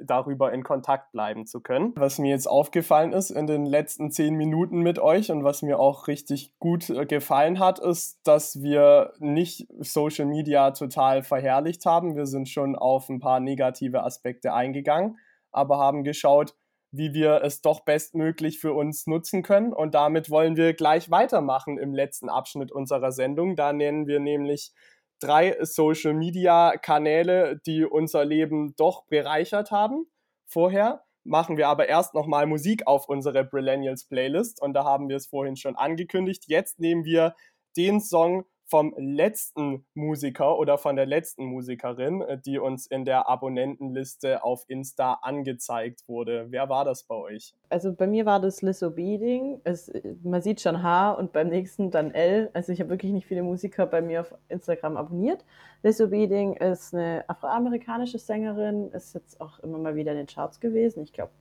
darüber in Kontakt bleiben zu können. Was mir jetzt aufgefallen ist in den letzten zehn Minuten mit euch und was mir auch richtig gut äh, gefallen hat, ist, dass wir nicht Social Media total verherrlicht haben. Wir sind schon auf ein paar negative Aspekte eingegangen, aber haben geschaut, wie wir es doch bestmöglich für uns nutzen können. Und damit wollen wir gleich weitermachen im letzten Abschnitt unserer Sendung. Da nennen wir nämlich drei Social-Media-Kanäle, die unser Leben doch bereichert haben vorher machen wir aber erst nochmal Musik auf unsere Brillennials Playlist und da haben wir es vorhin schon angekündigt. Jetzt nehmen wir den Song vom letzten Musiker oder von der letzten Musikerin, äh, die uns in der Abonnentenliste auf Insta angezeigt wurde. Wer war das bei euch? Also bei mir war das Lizzo Beading. Es, man sieht schon H und beim nächsten dann L. Also ich habe wirklich nicht viele Musiker bei mir auf Instagram abonniert. Lizzo Beading ist eine afroamerikanische Sängerin, ist jetzt auch immer mal wieder in den Charts gewesen. Ich glaube,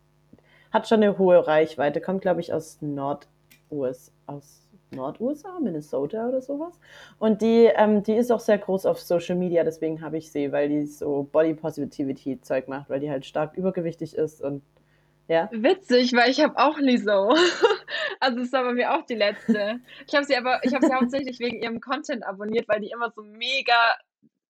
hat schon eine hohe Reichweite, kommt glaube ich aus Nord-US, aus Nord-USA, Minnesota oder sowas. Und die, ähm, die ist auch sehr groß auf Social Media, deswegen habe ich sie, weil die so Body Positivity Zeug macht, weil die halt stark übergewichtig ist und ja. Witzig, weil ich habe auch Liso. also es war bei mir auch die letzte. Ich habe sie aber, ich habe sie hauptsächlich wegen ihrem Content abonniert, weil die immer so mega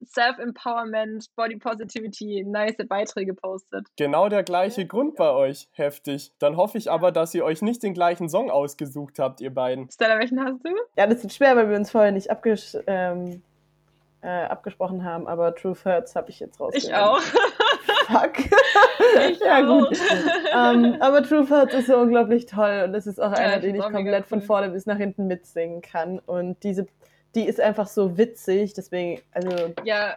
Self-Empowerment, Body Positivity, nice Beiträge postet. Genau der gleiche ja. Grund bei euch. Heftig. Dann hoffe ich aber, dass ihr euch nicht den gleichen Song ausgesucht habt, ihr beiden. Stella, welchen hast du? Ja, das ist schwer, weil wir uns vorher nicht abges ähm, äh, abgesprochen haben, aber Truth Hurts habe ich jetzt raus. Ich auch. Fuck. Ich ja, auch. gut. um, ähm, aber Truth Hurts ist so unglaublich toll und das ist auch ja, einer, den ich komplett von vorne bis nach hinten mitsingen kann. Und diese die ist einfach so witzig, deswegen, also. Ja,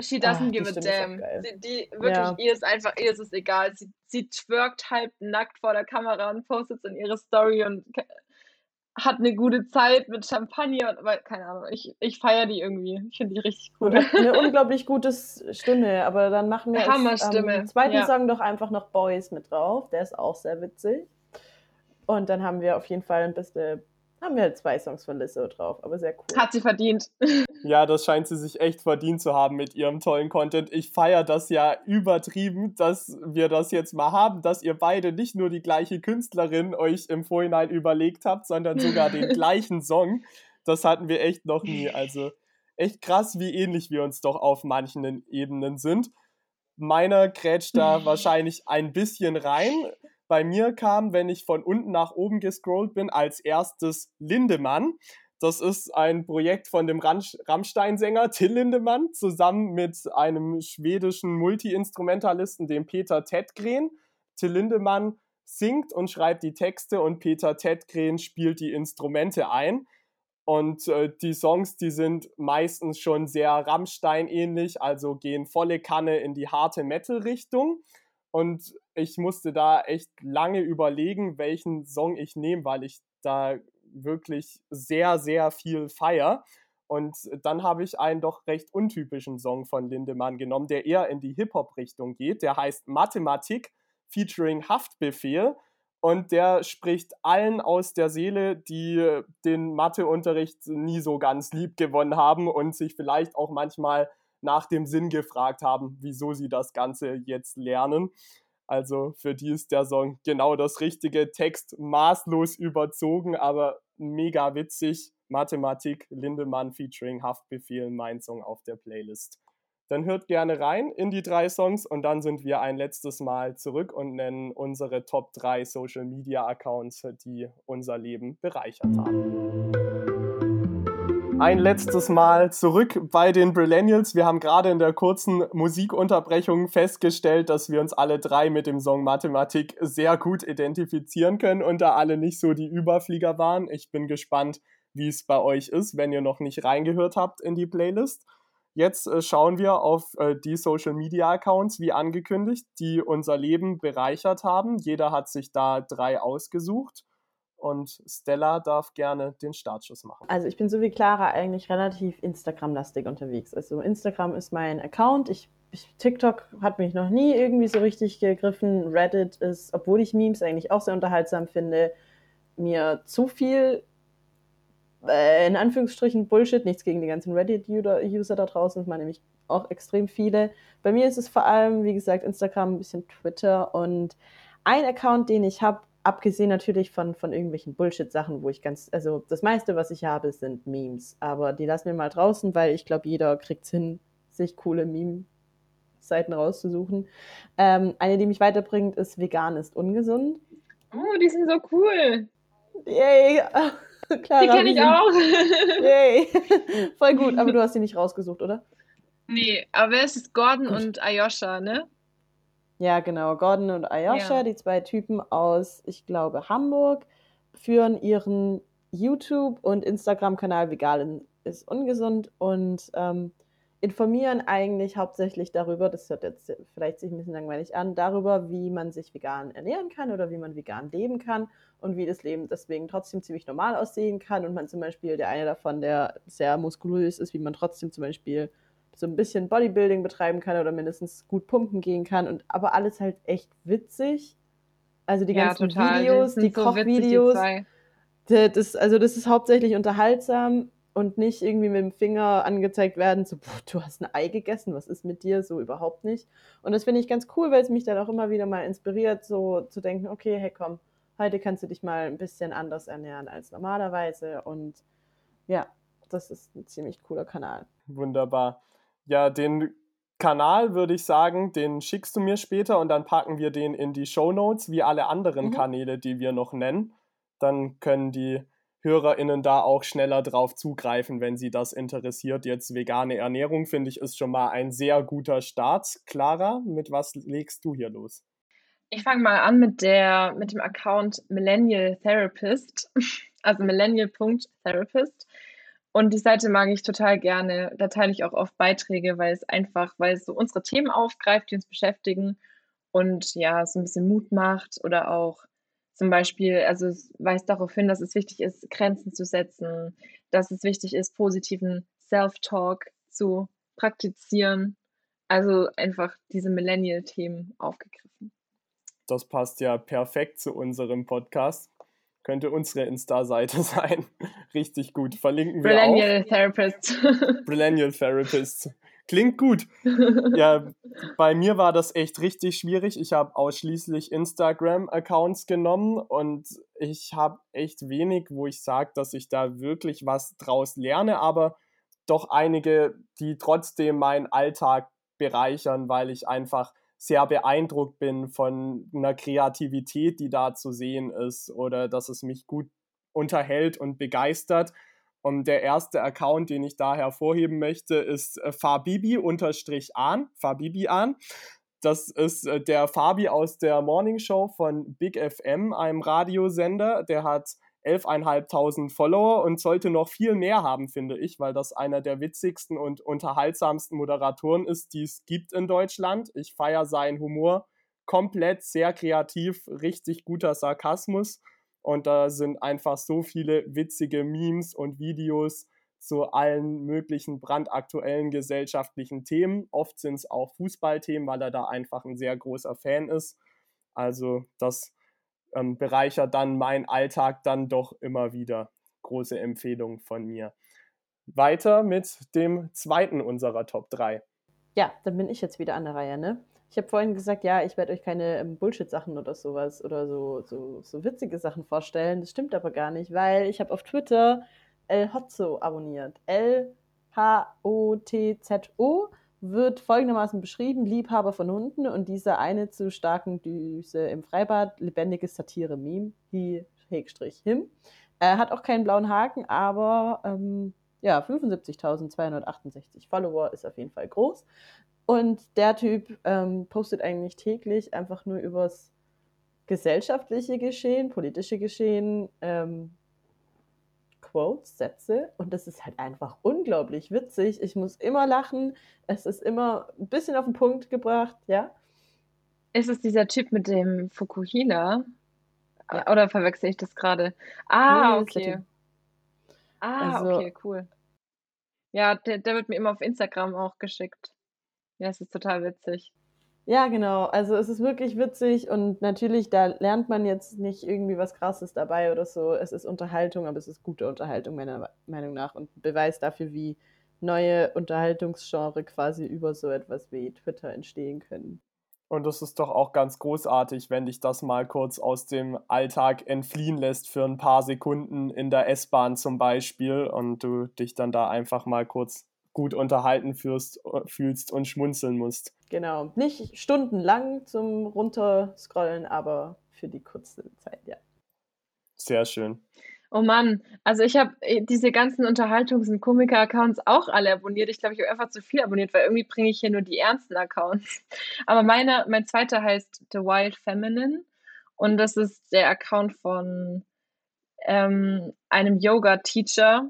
she doesn't ah, give a damn. Sie, die, wirklich, ja. ihr ist einfach, ihr ist es egal. Sie, sie twerkt halb nackt vor der Kamera und postet es in ihre Story und hat eine gute Zeit mit Champagner und weil, keine Ahnung, ich, ich feiere die irgendwie. Ich finde die richtig cool. Eine unglaublich gute Stimme, aber dann machen wir Hammerstimme. am zweiten ja. Song doch einfach noch Boys mit drauf. Der ist auch sehr witzig. Und dann haben wir auf jeden Fall ein bisschen haben wir halt zwei Songs von Lizzo drauf, aber sehr cool. Hat sie verdient. Ja, das scheint sie sich echt verdient zu haben mit ihrem tollen Content. Ich feiere das ja übertrieben, dass wir das jetzt mal haben, dass ihr beide nicht nur die gleiche Künstlerin euch im Vorhinein überlegt habt, sondern sogar den gleichen Song. Das hatten wir echt noch nie. Also echt krass, wie ähnlich wir uns doch auf manchen Ebenen sind. Meiner krätscht da wahrscheinlich ein bisschen rein bei mir kam, wenn ich von unten nach oben gescrollt bin, als erstes Lindemann. Das ist ein Projekt von dem Rammstein-Sänger Till Lindemann zusammen mit einem schwedischen Multi-Instrumentalisten, dem Peter Tedgren. Till Lindemann singt und schreibt die Texte und Peter Tedgren spielt die Instrumente ein. Und äh, die Songs, die sind meistens schon sehr Rammstein-ähnlich, also gehen volle Kanne in die harte Metal-Richtung. Und ich musste da echt lange überlegen, welchen Song ich nehme, weil ich da wirklich sehr, sehr viel feier. Und dann habe ich einen doch recht untypischen Song von Lindemann genommen, der eher in die Hip-Hop-Richtung geht. Der heißt Mathematik featuring Haftbefehl. Und der spricht allen aus der Seele, die den Matheunterricht nie so ganz lieb gewonnen haben und sich vielleicht auch manchmal nach dem Sinn gefragt haben, wieso sie das Ganze jetzt lernen. Also für die ist der Song genau das richtige Text, maßlos überzogen, aber mega witzig. Mathematik, Lindemann featuring Haftbefehl, mein Song auf der Playlist. Dann hört gerne rein in die drei Songs und dann sind wir ein letztes Mal zurück und nennen unsere Top 3 Social Media Accounts, die unser Leben bereichert haben ein letztes Mal zurück bei den Brillennials. Wir haben gerade in der kurzen Musikunterbrechung festgestellt, dass wir uns alle drei mit dem Song Mathematik sehr gut identifizieren können und da alle nicht so die Überflieger waren. Ich bin gespannt, wie es bei euch ist, wenn ihr noch nicht reingehört habt in die Playlist. Jetzt äh, schauen wir auf äh, die Social Media Accounts, wie angekündigt, die unser Leben bereichert haben. Jeder hat sich da drei ausgesucht. Und Stella darf gerne den Startschuss machen. Also ich bin so wie Clara eigentlich relativ Instagram-lastig unterwegs. Also Instagram ist mein Account. Ich, ich, TikTok hat mich noch nie irgendwie so richtig gegriffen. Reddit ist, obwohl ich Memes eigentlich auch sehr unterhaltsam finde, mir zu viel äh, in Anführungsstrichen Bullshit, nichts gegen die ganzen Reddit-User da draußen, das waren nämlich auch extrem viele. Bei mir ist es vor allem, wie gesagt, Instagram, ein bisschen Twitter und ein Account, den ich habe, abgesehen natürlich von, von irgendwelchen Bullshit-Sachen, wo ich ganz, also das meiste, was ich habe, sind Memes. Aber die lassen wir mal draußen, weil ich glaube, jeder kriegt es hin, sich coole Meme Seiten rauszusuchen. Ähm, eine, die mich weiterbringt, ist Vegan ist ungesund. Oh, die sind so cool. Yay! Clara, die kenne ich auch. Yay! Voll gut, aber du hast die nicht rausgesucht, oder? Nee, aber es ist Gordon gut. und Ayosha, ne? Ja, genau. Gordon und Ayosha, ja. die zwei Typen aus, ich glaube, Hamburg, führen ihren YouTube- und Instagram-Kanal Vegan ist ungesund und ähm, informieren eigentlich hauptsächlich darüber, das hört jetzt vielleicht sich ein bisschen langweilig an, darüber, wie man sich vegan ernähren kann oder wie man vegan leben kann und wie das Leben deswegen trotzdem ziemlich normal aussehen kann und man zum Beispiel, der eine davon, der sehr muskulös ist, wie man trotzdem zum Beispiel so ein bisschen Bodybuilding betreiben kann oder mindestens gut pumpen gehen kann und aber alles halt echt witzig. Also die ja, ganzen total. Videos, die, die Kochvideos. So das, also das ist hauptsächlich unterhaltsam und nicht irgendwie mit dem Finger angezeigt werden, so, boah, du hast ein Ei gegessen, was ist mit dir? So überhaupt nicht. Und das finde ich ganz cool, weil es mich dann auch immer wieder mal inspiriert, so zu denken, okay, hey komm, heute kannst du dich mal ein bisschen anders ernähren als normalerweise. Und ja, das ist ein ziemlich cooler Kanal. Wunderbar. Ja, den Kanal würde ich sagen, den schickst du mir später und dann packen wir den in die Show Notes, wie alle anderen mhm. Kanäle, die wir noch nennen. Dann können die HörerInnen da auch schneller drauf zugreifen, wenn sie das interessiert. Jetzt vegane Ernährung, finde ich, ist schon mal ein sehr guter Start. Clara, mit was legst du hier los? Ich fange mal an mit, der, mit dem Account Millennial Therapist, also millennial.therapist. Und die Seite mag ich total gerne. Da teile ich auch oft Beiträge, weil es einfach, weil es so unsere Themen aufgreift, die uns beschäftigen und ja, so ein bisschen Mut macht oder auch zum Beispiel, also es weist darauf hin, dass es wichtig ist, Grenzen zu setzen, dass es wichtig ist, positiven Self-Talk zu praktizieren. Also einfach diese Millennial-Themen aufgegriffen. Das passt ja perfekt zu unserem Podcast. Könnte unsere Insta-Seite sein. Richtig gut. Verlinken wir Millennial auch. Therapist. Millennial Therapist. Klingt gut. ja, bei mir war das echt richtig schwierig. Ich habe ausschließlich Instagram-Accounts genommen und ich habe echt wenig, wo ich sage, dass ich da wirklich was draus lerne, aber doch einige, die trotzdem meinen Alltag bereichern, weil ich einfach sehr beeindruckt bin von einer Kreativität, die da zu sehen ist oder dass es mich gut unterhält und begeistert. Und der erste Account, den ich da hervorheben möchte, ist äh, Fabibi-An, Fabibi an. Das ist äh, der Fabi aus der Morning Show von Big FM, einem Radiosender. Der hat 11.500 Follower und sollte noch viel mehr haben, finde ich, weil das einer der witzigsten und unterhaltsamsten Moderatoren ist, die es gibt in Deutschland. Ich feiere seinen Humor komplett, sehr kreativ, richtig guter Sarkasmus. Und da sind einfach so viele witzige Memes und Videos zu allen möglichen brandaktuellen gesellschaftlichen Themen. Oft sind es auch Fußballthemen, weil er da einfach ein sehr großer Fan ist. Also das ähm, bereichert dann meinen Alltag dann doch immer wieder. Große Empfehlung von mir. Weiter mit dem zweiten unserer Top 3. Ja, dann bin ich jetzt wieder an der Reihe, ne? Ich habe vorhin gesagt, ja, ich werde euch keine ähm, Bullshit-Sachen oder sowas oder so, so, so witzige Sachen vorstellen. Das stimmt aber gar nicht, weil ich habe auf Twitter El Hotzo abonniert. L-H-O-T-Z-O wird folgendermaßen beschrieben: Liebhaber von Hunden und dieser eine zu starken Düse im Freibad, lebendiges Satire-Meme, hi, Hegstrich, him. Er hat auch keinen blauen Haken, aber ähm, ja, 75.268 Follower ist auf jeden Fall groß. Und der Typ ähm, postet eigentlich täglich einfach nur übers gesellschaftliche Geschehen, politische Geschehen, ähm, Quotes, Sätze. Und das ist halt einfach unglaublich witzig. Ich muss immer lachen. Es ist immer ein bisschen auf den Punkt gebracht, ja. Ist es dieser Typ mit dem Fukuhila? Ja. Oder verwechsel ich das gerade? Ah, nee, okay. Ah, also, okay, cool. Ja, der, der wird mir immer auf Instagram auch geschickt. Ja, es ist total witzig. Ja, genau. Also es ist wirklich witzig und natürlich, da lernt man jetzt nicht irgendwie was Krasses dabei oder so. Es ist Unterhaltung, aber es ist gute Unterhaltung meiner Meinung nach und Beweis dafür, wie neue Unterhaltungsgenre quasi über so etwas wie Twitter entstehen können. Und es ist doch auch ganz großartig, wenn dich das mal kurz aus dem Alltag entfliehen lässt für ein paar Sekunden in der S-Bahn zum Beispiel und du dich dann da einfach mal kurz gut unterhalten fühlst, fühlst und schmunzeln musst. Genau. Nicht stundenlang zum Runterscrollen, aber für die kurze Zeit, ja. Sehr schön. Oh Mann, also ich habe äh, diese ganzen Unterhaltungs- und Komiker-Accounts auch alle abonniert. Ich glaube, ich habe einfach zu viel abonniert, weil irgendwie bringe ich hier nur die ernsten Accounts. Aber meiner, mein zweiter heißt The Wild Feminine und das ist der Account von ähm, einem Yoga-Teacher,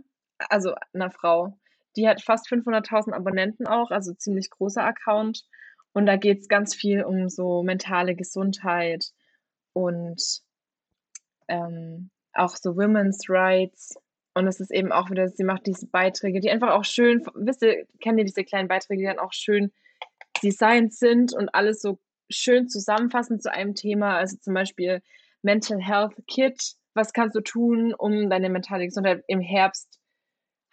also einer Frau. Die hat fast 500.000 Abonnenten auch, also ziemlich großer Account. Und da geht es ganz viel um so mentale Gesundheit und ähm, auch so Women's Rights. Und es ist eben auch wieder, sie macht diese Beiträge, die einfach auch schön, wisst ihr, kennt ihr diese kleinen Beiträge, die dann auch schön designt sind und alles so schön zusammenfassen zu einem Thema. Also zum Beispiel Mental Health Kit. Was kannst du tun, um deine mentale Gesundheit im Herbst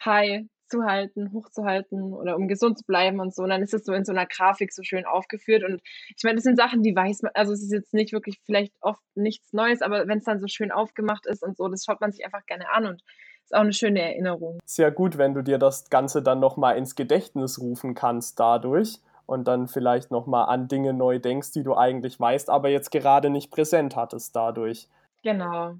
high zu halten, hochzuhalten oder um gesund zu bleiben und so. Und dann ist es so in so einer Grafik so schön aufgeführt. Und ich meine, das sind Sachen, die weiß man, also es ist jetzt nicht wirklich vielleicht oft nichts Neues, aber wenn es dann so schön aufgemacht ist und so, das schaut man sich einfach gerne an und ist auch eine schöne Erinnerung. Sehr gut, wenn du dir das Ganze dann nochmal ins Gedächtnis rufen kannst dadurch und dann vielleicht nochmal an Dinge neu denkst, die du eigentlich weißt, aber jetzt gerade nicht präsent hattest dadurch. Genau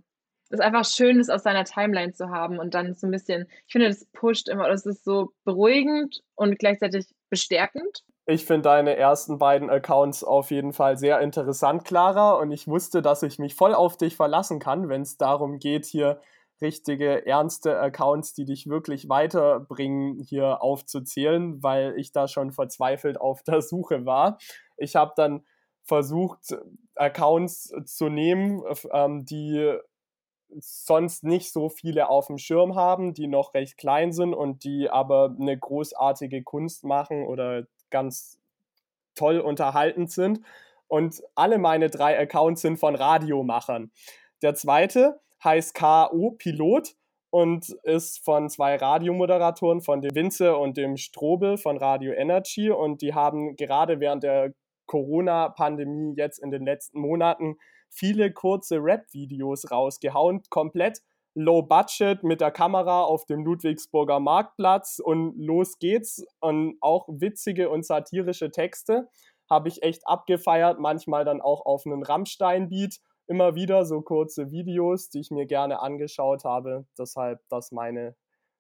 es einfach schön ist, aus seiner Timeline zu haben und dann so ein bisschen, ich finde, das pusht immer, das ist so beruhigend und gleichzeitig bestärkend. Ich finde deine ersten beiden Accounts auf jeden Fall sehr interessant, Clara, und ich wusste, dass ich mich voll auf dich verlassen kann, wenn es darum geht, hier richtige, ernste Accounts, die dich wirklich weiterbringen, hier aufzuzählen, weil ich da schon verzweifelt auf der Suche war. Ich habe dann versucht, Accounts zu nehmen, ähm, die sonst nicht so viele auf dem Schirm haben, die noch recht klein sind und die aber eine großartige Kunst machen oder ganz toll unterhaltend sind. Und alle meine drei Accounts sind von Radiomachern. Der zweite heißt KO Pilot und ist von zwei Radiomoderatoren, von dem Vince und dem Strobel von Radio Energy. Und die haben gerade während der Corona-Pandemie jetzt in den letzten Monaten viele kurze Rap-Videos rausgehauen, komplett low budget mit der Kamera auf dem Ludwigsburger Marktplatz und los geht's. Und auch witzige und satirische Texte habe ich echt abgefeiert, manchmal dann auch auf einen Rammstein-Beat. Immer wieder so kurze Videos, die ich mir gerne angeschaut habe. Deshalb das meine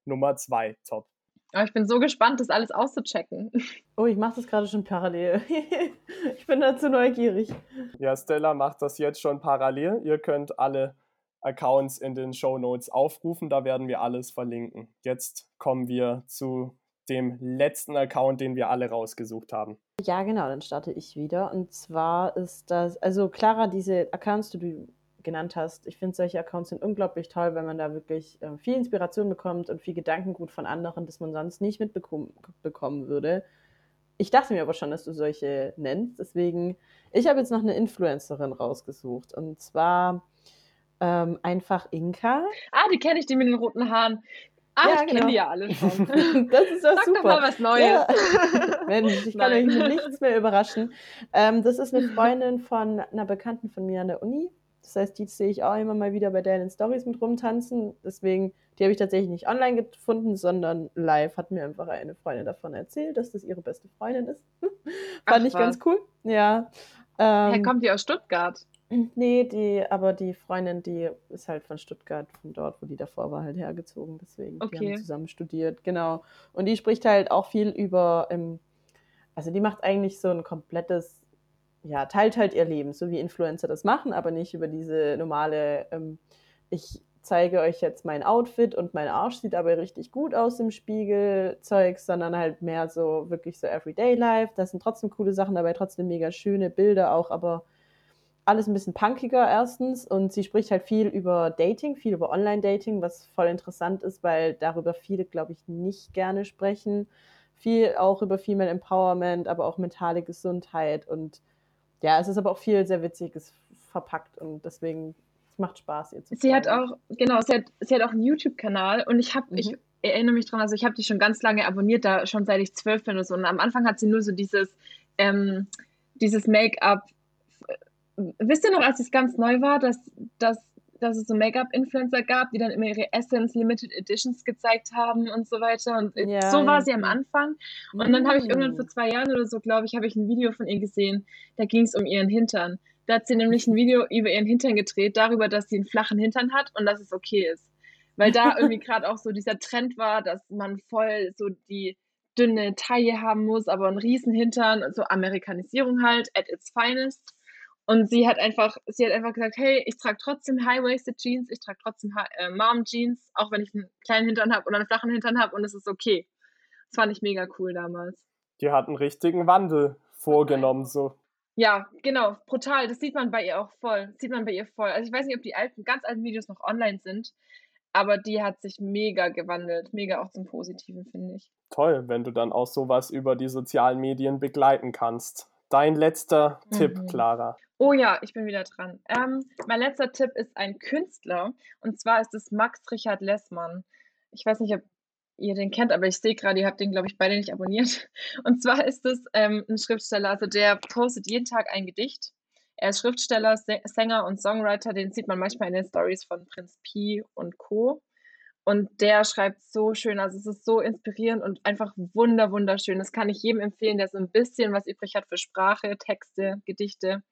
Nummer zwei Top. Aber ich bin so gespannt, das alles auszuchecken. Oh, ich mache das gerade schon parallel. ich bin dazu neugierig. Ja, Stella macht das jetzt schon parallel. Ihr könnt alle Accounts in den Show Notes aufrufen, da werden wir alles verlinken. Jetzt kommen wir zu dem letzten Account, den wir alle rausgesucht haben. Ja, genau, dann starte ich wieder. Und zwar ist das, also Clara, diese Accounts, die du genannt hast. Ich finde, solche Accounts sind unglaublich toll, weil man da wirklich äh, viel Inspiration bekommt und viel Gedankengut von anderen, das man sonst nicht mitbekommen würde. Ich dachte mir aber schon, dass du solche nennst. Deswegen, ich habe jetzt noch eine Influencerin rausgesucht. Und zwar ähm, einfach Inka. Ah, die kenne ich, die mit den roten Haaren. Ah, ja, ich genau. kenne die ja alle schon. das ist doch Sag super. doch mal was Neues. Ja. Mensch, ich kann Nein. euch mit nichts mehr überraschen. Ähm, das ist eine Freundin von einer Bekannten von mir an der Uni. Das heißt, die sehe ich auch immer mal wieder bei deinen Stories mit rumtanzen. Deswegen, die habe ich tatsächlich nicht online gefunden, sondern live hat mir einfach eine Freundin davon erzählt, dass das ihre beste Freundin ist. Fand Ach, ich was. ganz cool. Ja. Ähm, ja, kommt die aus Stuttgart? Nee, die, aber die Freundin, die ist halt von Stuttgart, von dort, wo die davor war, halt hergezogen. Deswegen, okay. die haben zusammen studiert, genau. Und die spricht halt auch viel über, ähm, also die macht eigentlich so ein komplettes ja, teilt halt ihr Leben, so wie Influencer das machen, aber nicht über diese normale, ähm, ich zeige euch jetzt mein Outfit und mein Arsch sieht aber richtig gut aus im Spiegel Zeug, sondern halt mehr so wirklich so Everyday Life. Da sind trotzdem coole Sachen dabei, trotzdem mega schöne Bilder auch, aber alles ein bisschen punkiger erstens und sie spricht halt viel über Dating, viel über Online-Dating, was voll interessant ist, weil darüber viele, glaube ich, nicht gerne sprechen. Viel auch über Female Empowerment, aber auch mentale Gesundheit und ja, es ist aber auch viel sehr Witziges verpackt und deswegen es macht Spaß ihr zu Sie hat auch, genau, sie hat, sie hat auch einen YouTube-Kanal und ich habe, mhm. ich erinnere mich dran, also ich habe die schon ganz lange abonniert, da schon seit ich zwölf bin und so. Und am Anfang hat sie nur so dieses, ähm, dieses Make-up. Wisst ihr noch, als es ganz neu war, dass, dass dass es so Make-up-Influencer gab, die dann immer ihre Essence Limited Editions gezeigt haben und so weiter. Und äh, ja, so war sie am Anfang. Und dann habe ich irgendwann vor mm. zwei Jahren oder so, glaube ich, habe ich ein Video von ihr gesehen. Da ging es um ihren Hintern. Da hat sie nämlich ein Video über ihren Hintern gedreht, darüber, dass sie einen flachen Hintern hat und dass es okay ist. Weil da irgendwie gerade auch so dieser Trend war, dass man voll so die dünne Taille haben muss, aber einen riesen Hintern, so Amerikanisierung halt, at its finest. Und sie hat einfach, sie hat einfach gesagt, hey, ich trage trotzdem High-Waisted Jeans, ich trage trotzdem äh, Mom-Jeans, auch wenn ich einen kleinen Hintern habe oder einen flachen Hintern habe und es ist okay. Das fand ich mega cool damals. Die hat einen richtigen Wandel vorgenommen, so. Ja, genau, brutal. Das sieht man bei ihr auch voll. Das sieht man bei ihr voll. Also ich weiß nicht, ob die alten, ganz alten Videos noch online sind, aber die hat sich mega gewandelt. Mega auch zum Positiven, finde ich. Toll, wenn du dann auch sowas über die sozialen Medien begleiten kannst. Dein letzter mhm. Tipp, Clara. Oh ja, ich bin wieder dran. Ähm, mein letzter Tipp ist ein Künstler und zwar ist es Max Richard Lessmann. Ich weiß nicht, ob ihr den kennt, aber ich sehe gerade, ihr habt den, glaube ich, beide nicht abonniert. Und zwar ist es ähm, ein Schriftsteller, also der postet jeden Tag ein Gedicht. Er ist Schriftsteller, Sänger und Songwriter, den sieht man manchmal in den Stories von Prinz Pi und Co. Und der schreibt so schön, also es ist so inspirierend und einfach wunder, wunderschön. Das kann ich jedem empfehlen, der so ein bisschen was übrig hat für Sprache, Texte, Gedichte.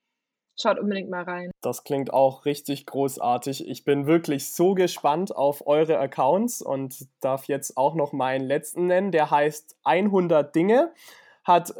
Schaut unbedingt mal rein. Das klingt auch richtig großartig. Ich bin wirklich so gespannt auf eure Accounts und darf jetzt auch noch meinen letzten nennen. Der heißt 100 Dinge, hat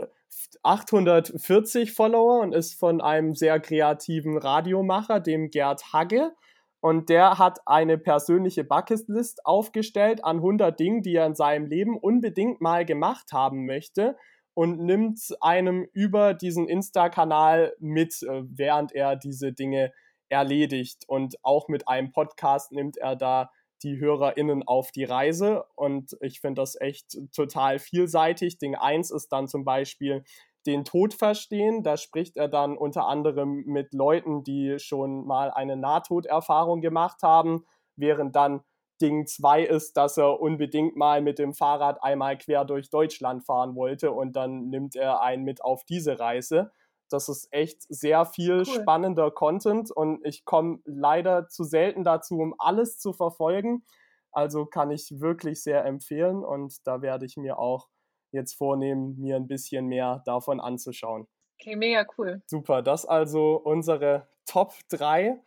840 Follower und ist von einem sehr kreativen Radiomacher, dem Gerd Hagge. Und der hat eine persönliche Bucketlist aufgestellt an 100 Dingen, die er in seinem Leben unbedingt mal gemacht haben möchte und nimmt einem über diesen Insta-Kanal mit, äh, während er diese Dinge erledigt. Und auch mit einem Podcast nimmt er da die HörerInnen auf die Reise. Und ich finde das echt total vielseitig. Ding 1 ist dann zum Beispiel den Tod verstehen. Da spricht er dann unter anderem mit Leuten, die schon mal eine Nahtoderfahrung gemacht haben, während dann Ding 2 ist, dass er unbedingt mal mit dem Fahrrad einmal quer durch Deutschland fahren wollte und dann nimmt er einen mit auf diese Reise. Das ist echt sehr viel cool. spannender Content und ich komme leider zu selten dazu, um alles zu verfolgen. Also kann ich wirklich sehr empfehlen und da werde ich mir auch jetzt vornehmen, mir ein bisschen mehr davon anzuschauen. Okay, mega cool. Super, das also unsere Top 3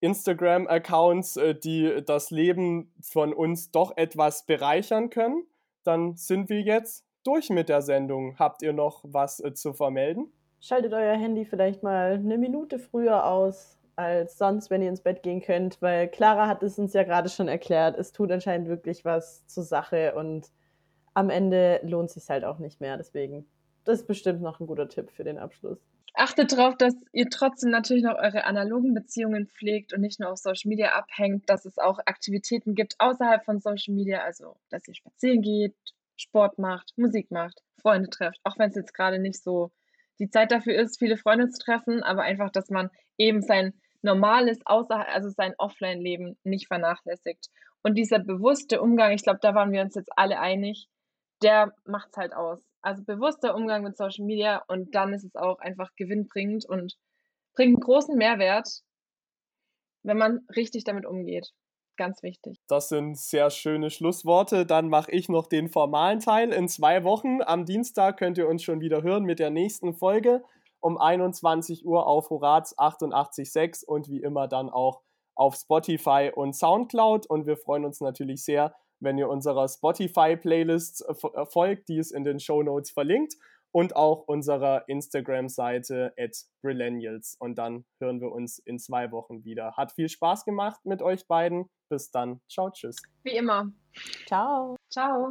Instagram-Accounts, äh, die das Leben von uns doch etwas bereichern können. Dann sind wir jetzt durch mit der Sendung. Habt ihr noch was äh, zu vermelden? Schaltet euer Handy vielleicht mal eine Minute früher aus als sonst, wenn ihr ins Bett gehen könnt, weil Clara hat es uns ja gerade schon erklärt. Es tut anscheinend wirklich was zur Sache und am Ende lohnt sich halt auch nicht mehr. Deswegen, das ist bestimmt noch ein guter Tipp für den Abschluss. Achtet darauf, dass ihr trotzdem natürlich noch eure analogen Beziehungen pflegt und nicht nur auf Social Media abhängt, dass es auch Aktivitäten gibt außerhalb von Social Media, also dass ihr spazieren geht, Sport macht, Musik macht, Freunde trefft, auch wenn es jetzt gerade nicht so die Zeit dafür ist, viele Freunde zu treffen, aber einfach, dass man eben sein normales außerhalb, also sein Offline-Leben nicht vernachlässigt. Und dieser bewusste Umgang, ich glaube, da waren wir uns jetzt alle einig, der macht es halt aus. Also bewusster Umgang mit Social Media und dann ist es auch einfach gewinnbringend und bringt einen großen Mehrwert, wenn man richtig damit umgeht. Ganz wichtig. Das sind sehr schöne Schlussworte. Dann mache ich noch den formalen Teil. In zwei Wochen am Dienstag könnt ihr uns schon wieder hören mit der nächsten Folge um 21 Uhr auf Horaz 88.6 und wie immer dann auch auf Spotify und Soundcloud. Und wir freuen uns natürlich sehr, wenn ihr unserer Spotify-Playlist äh, äh, folgt, die ist in den Show Notes verlinkt und auch unserer Instagram-Seite at Brillennials. Und dann hören wir uns in zwei Wochen wieder. Hat viel Spaß gemacht mit euch beiden. Bis dann. Ciao, tschüss. Wie immer. Ciao. Ciao.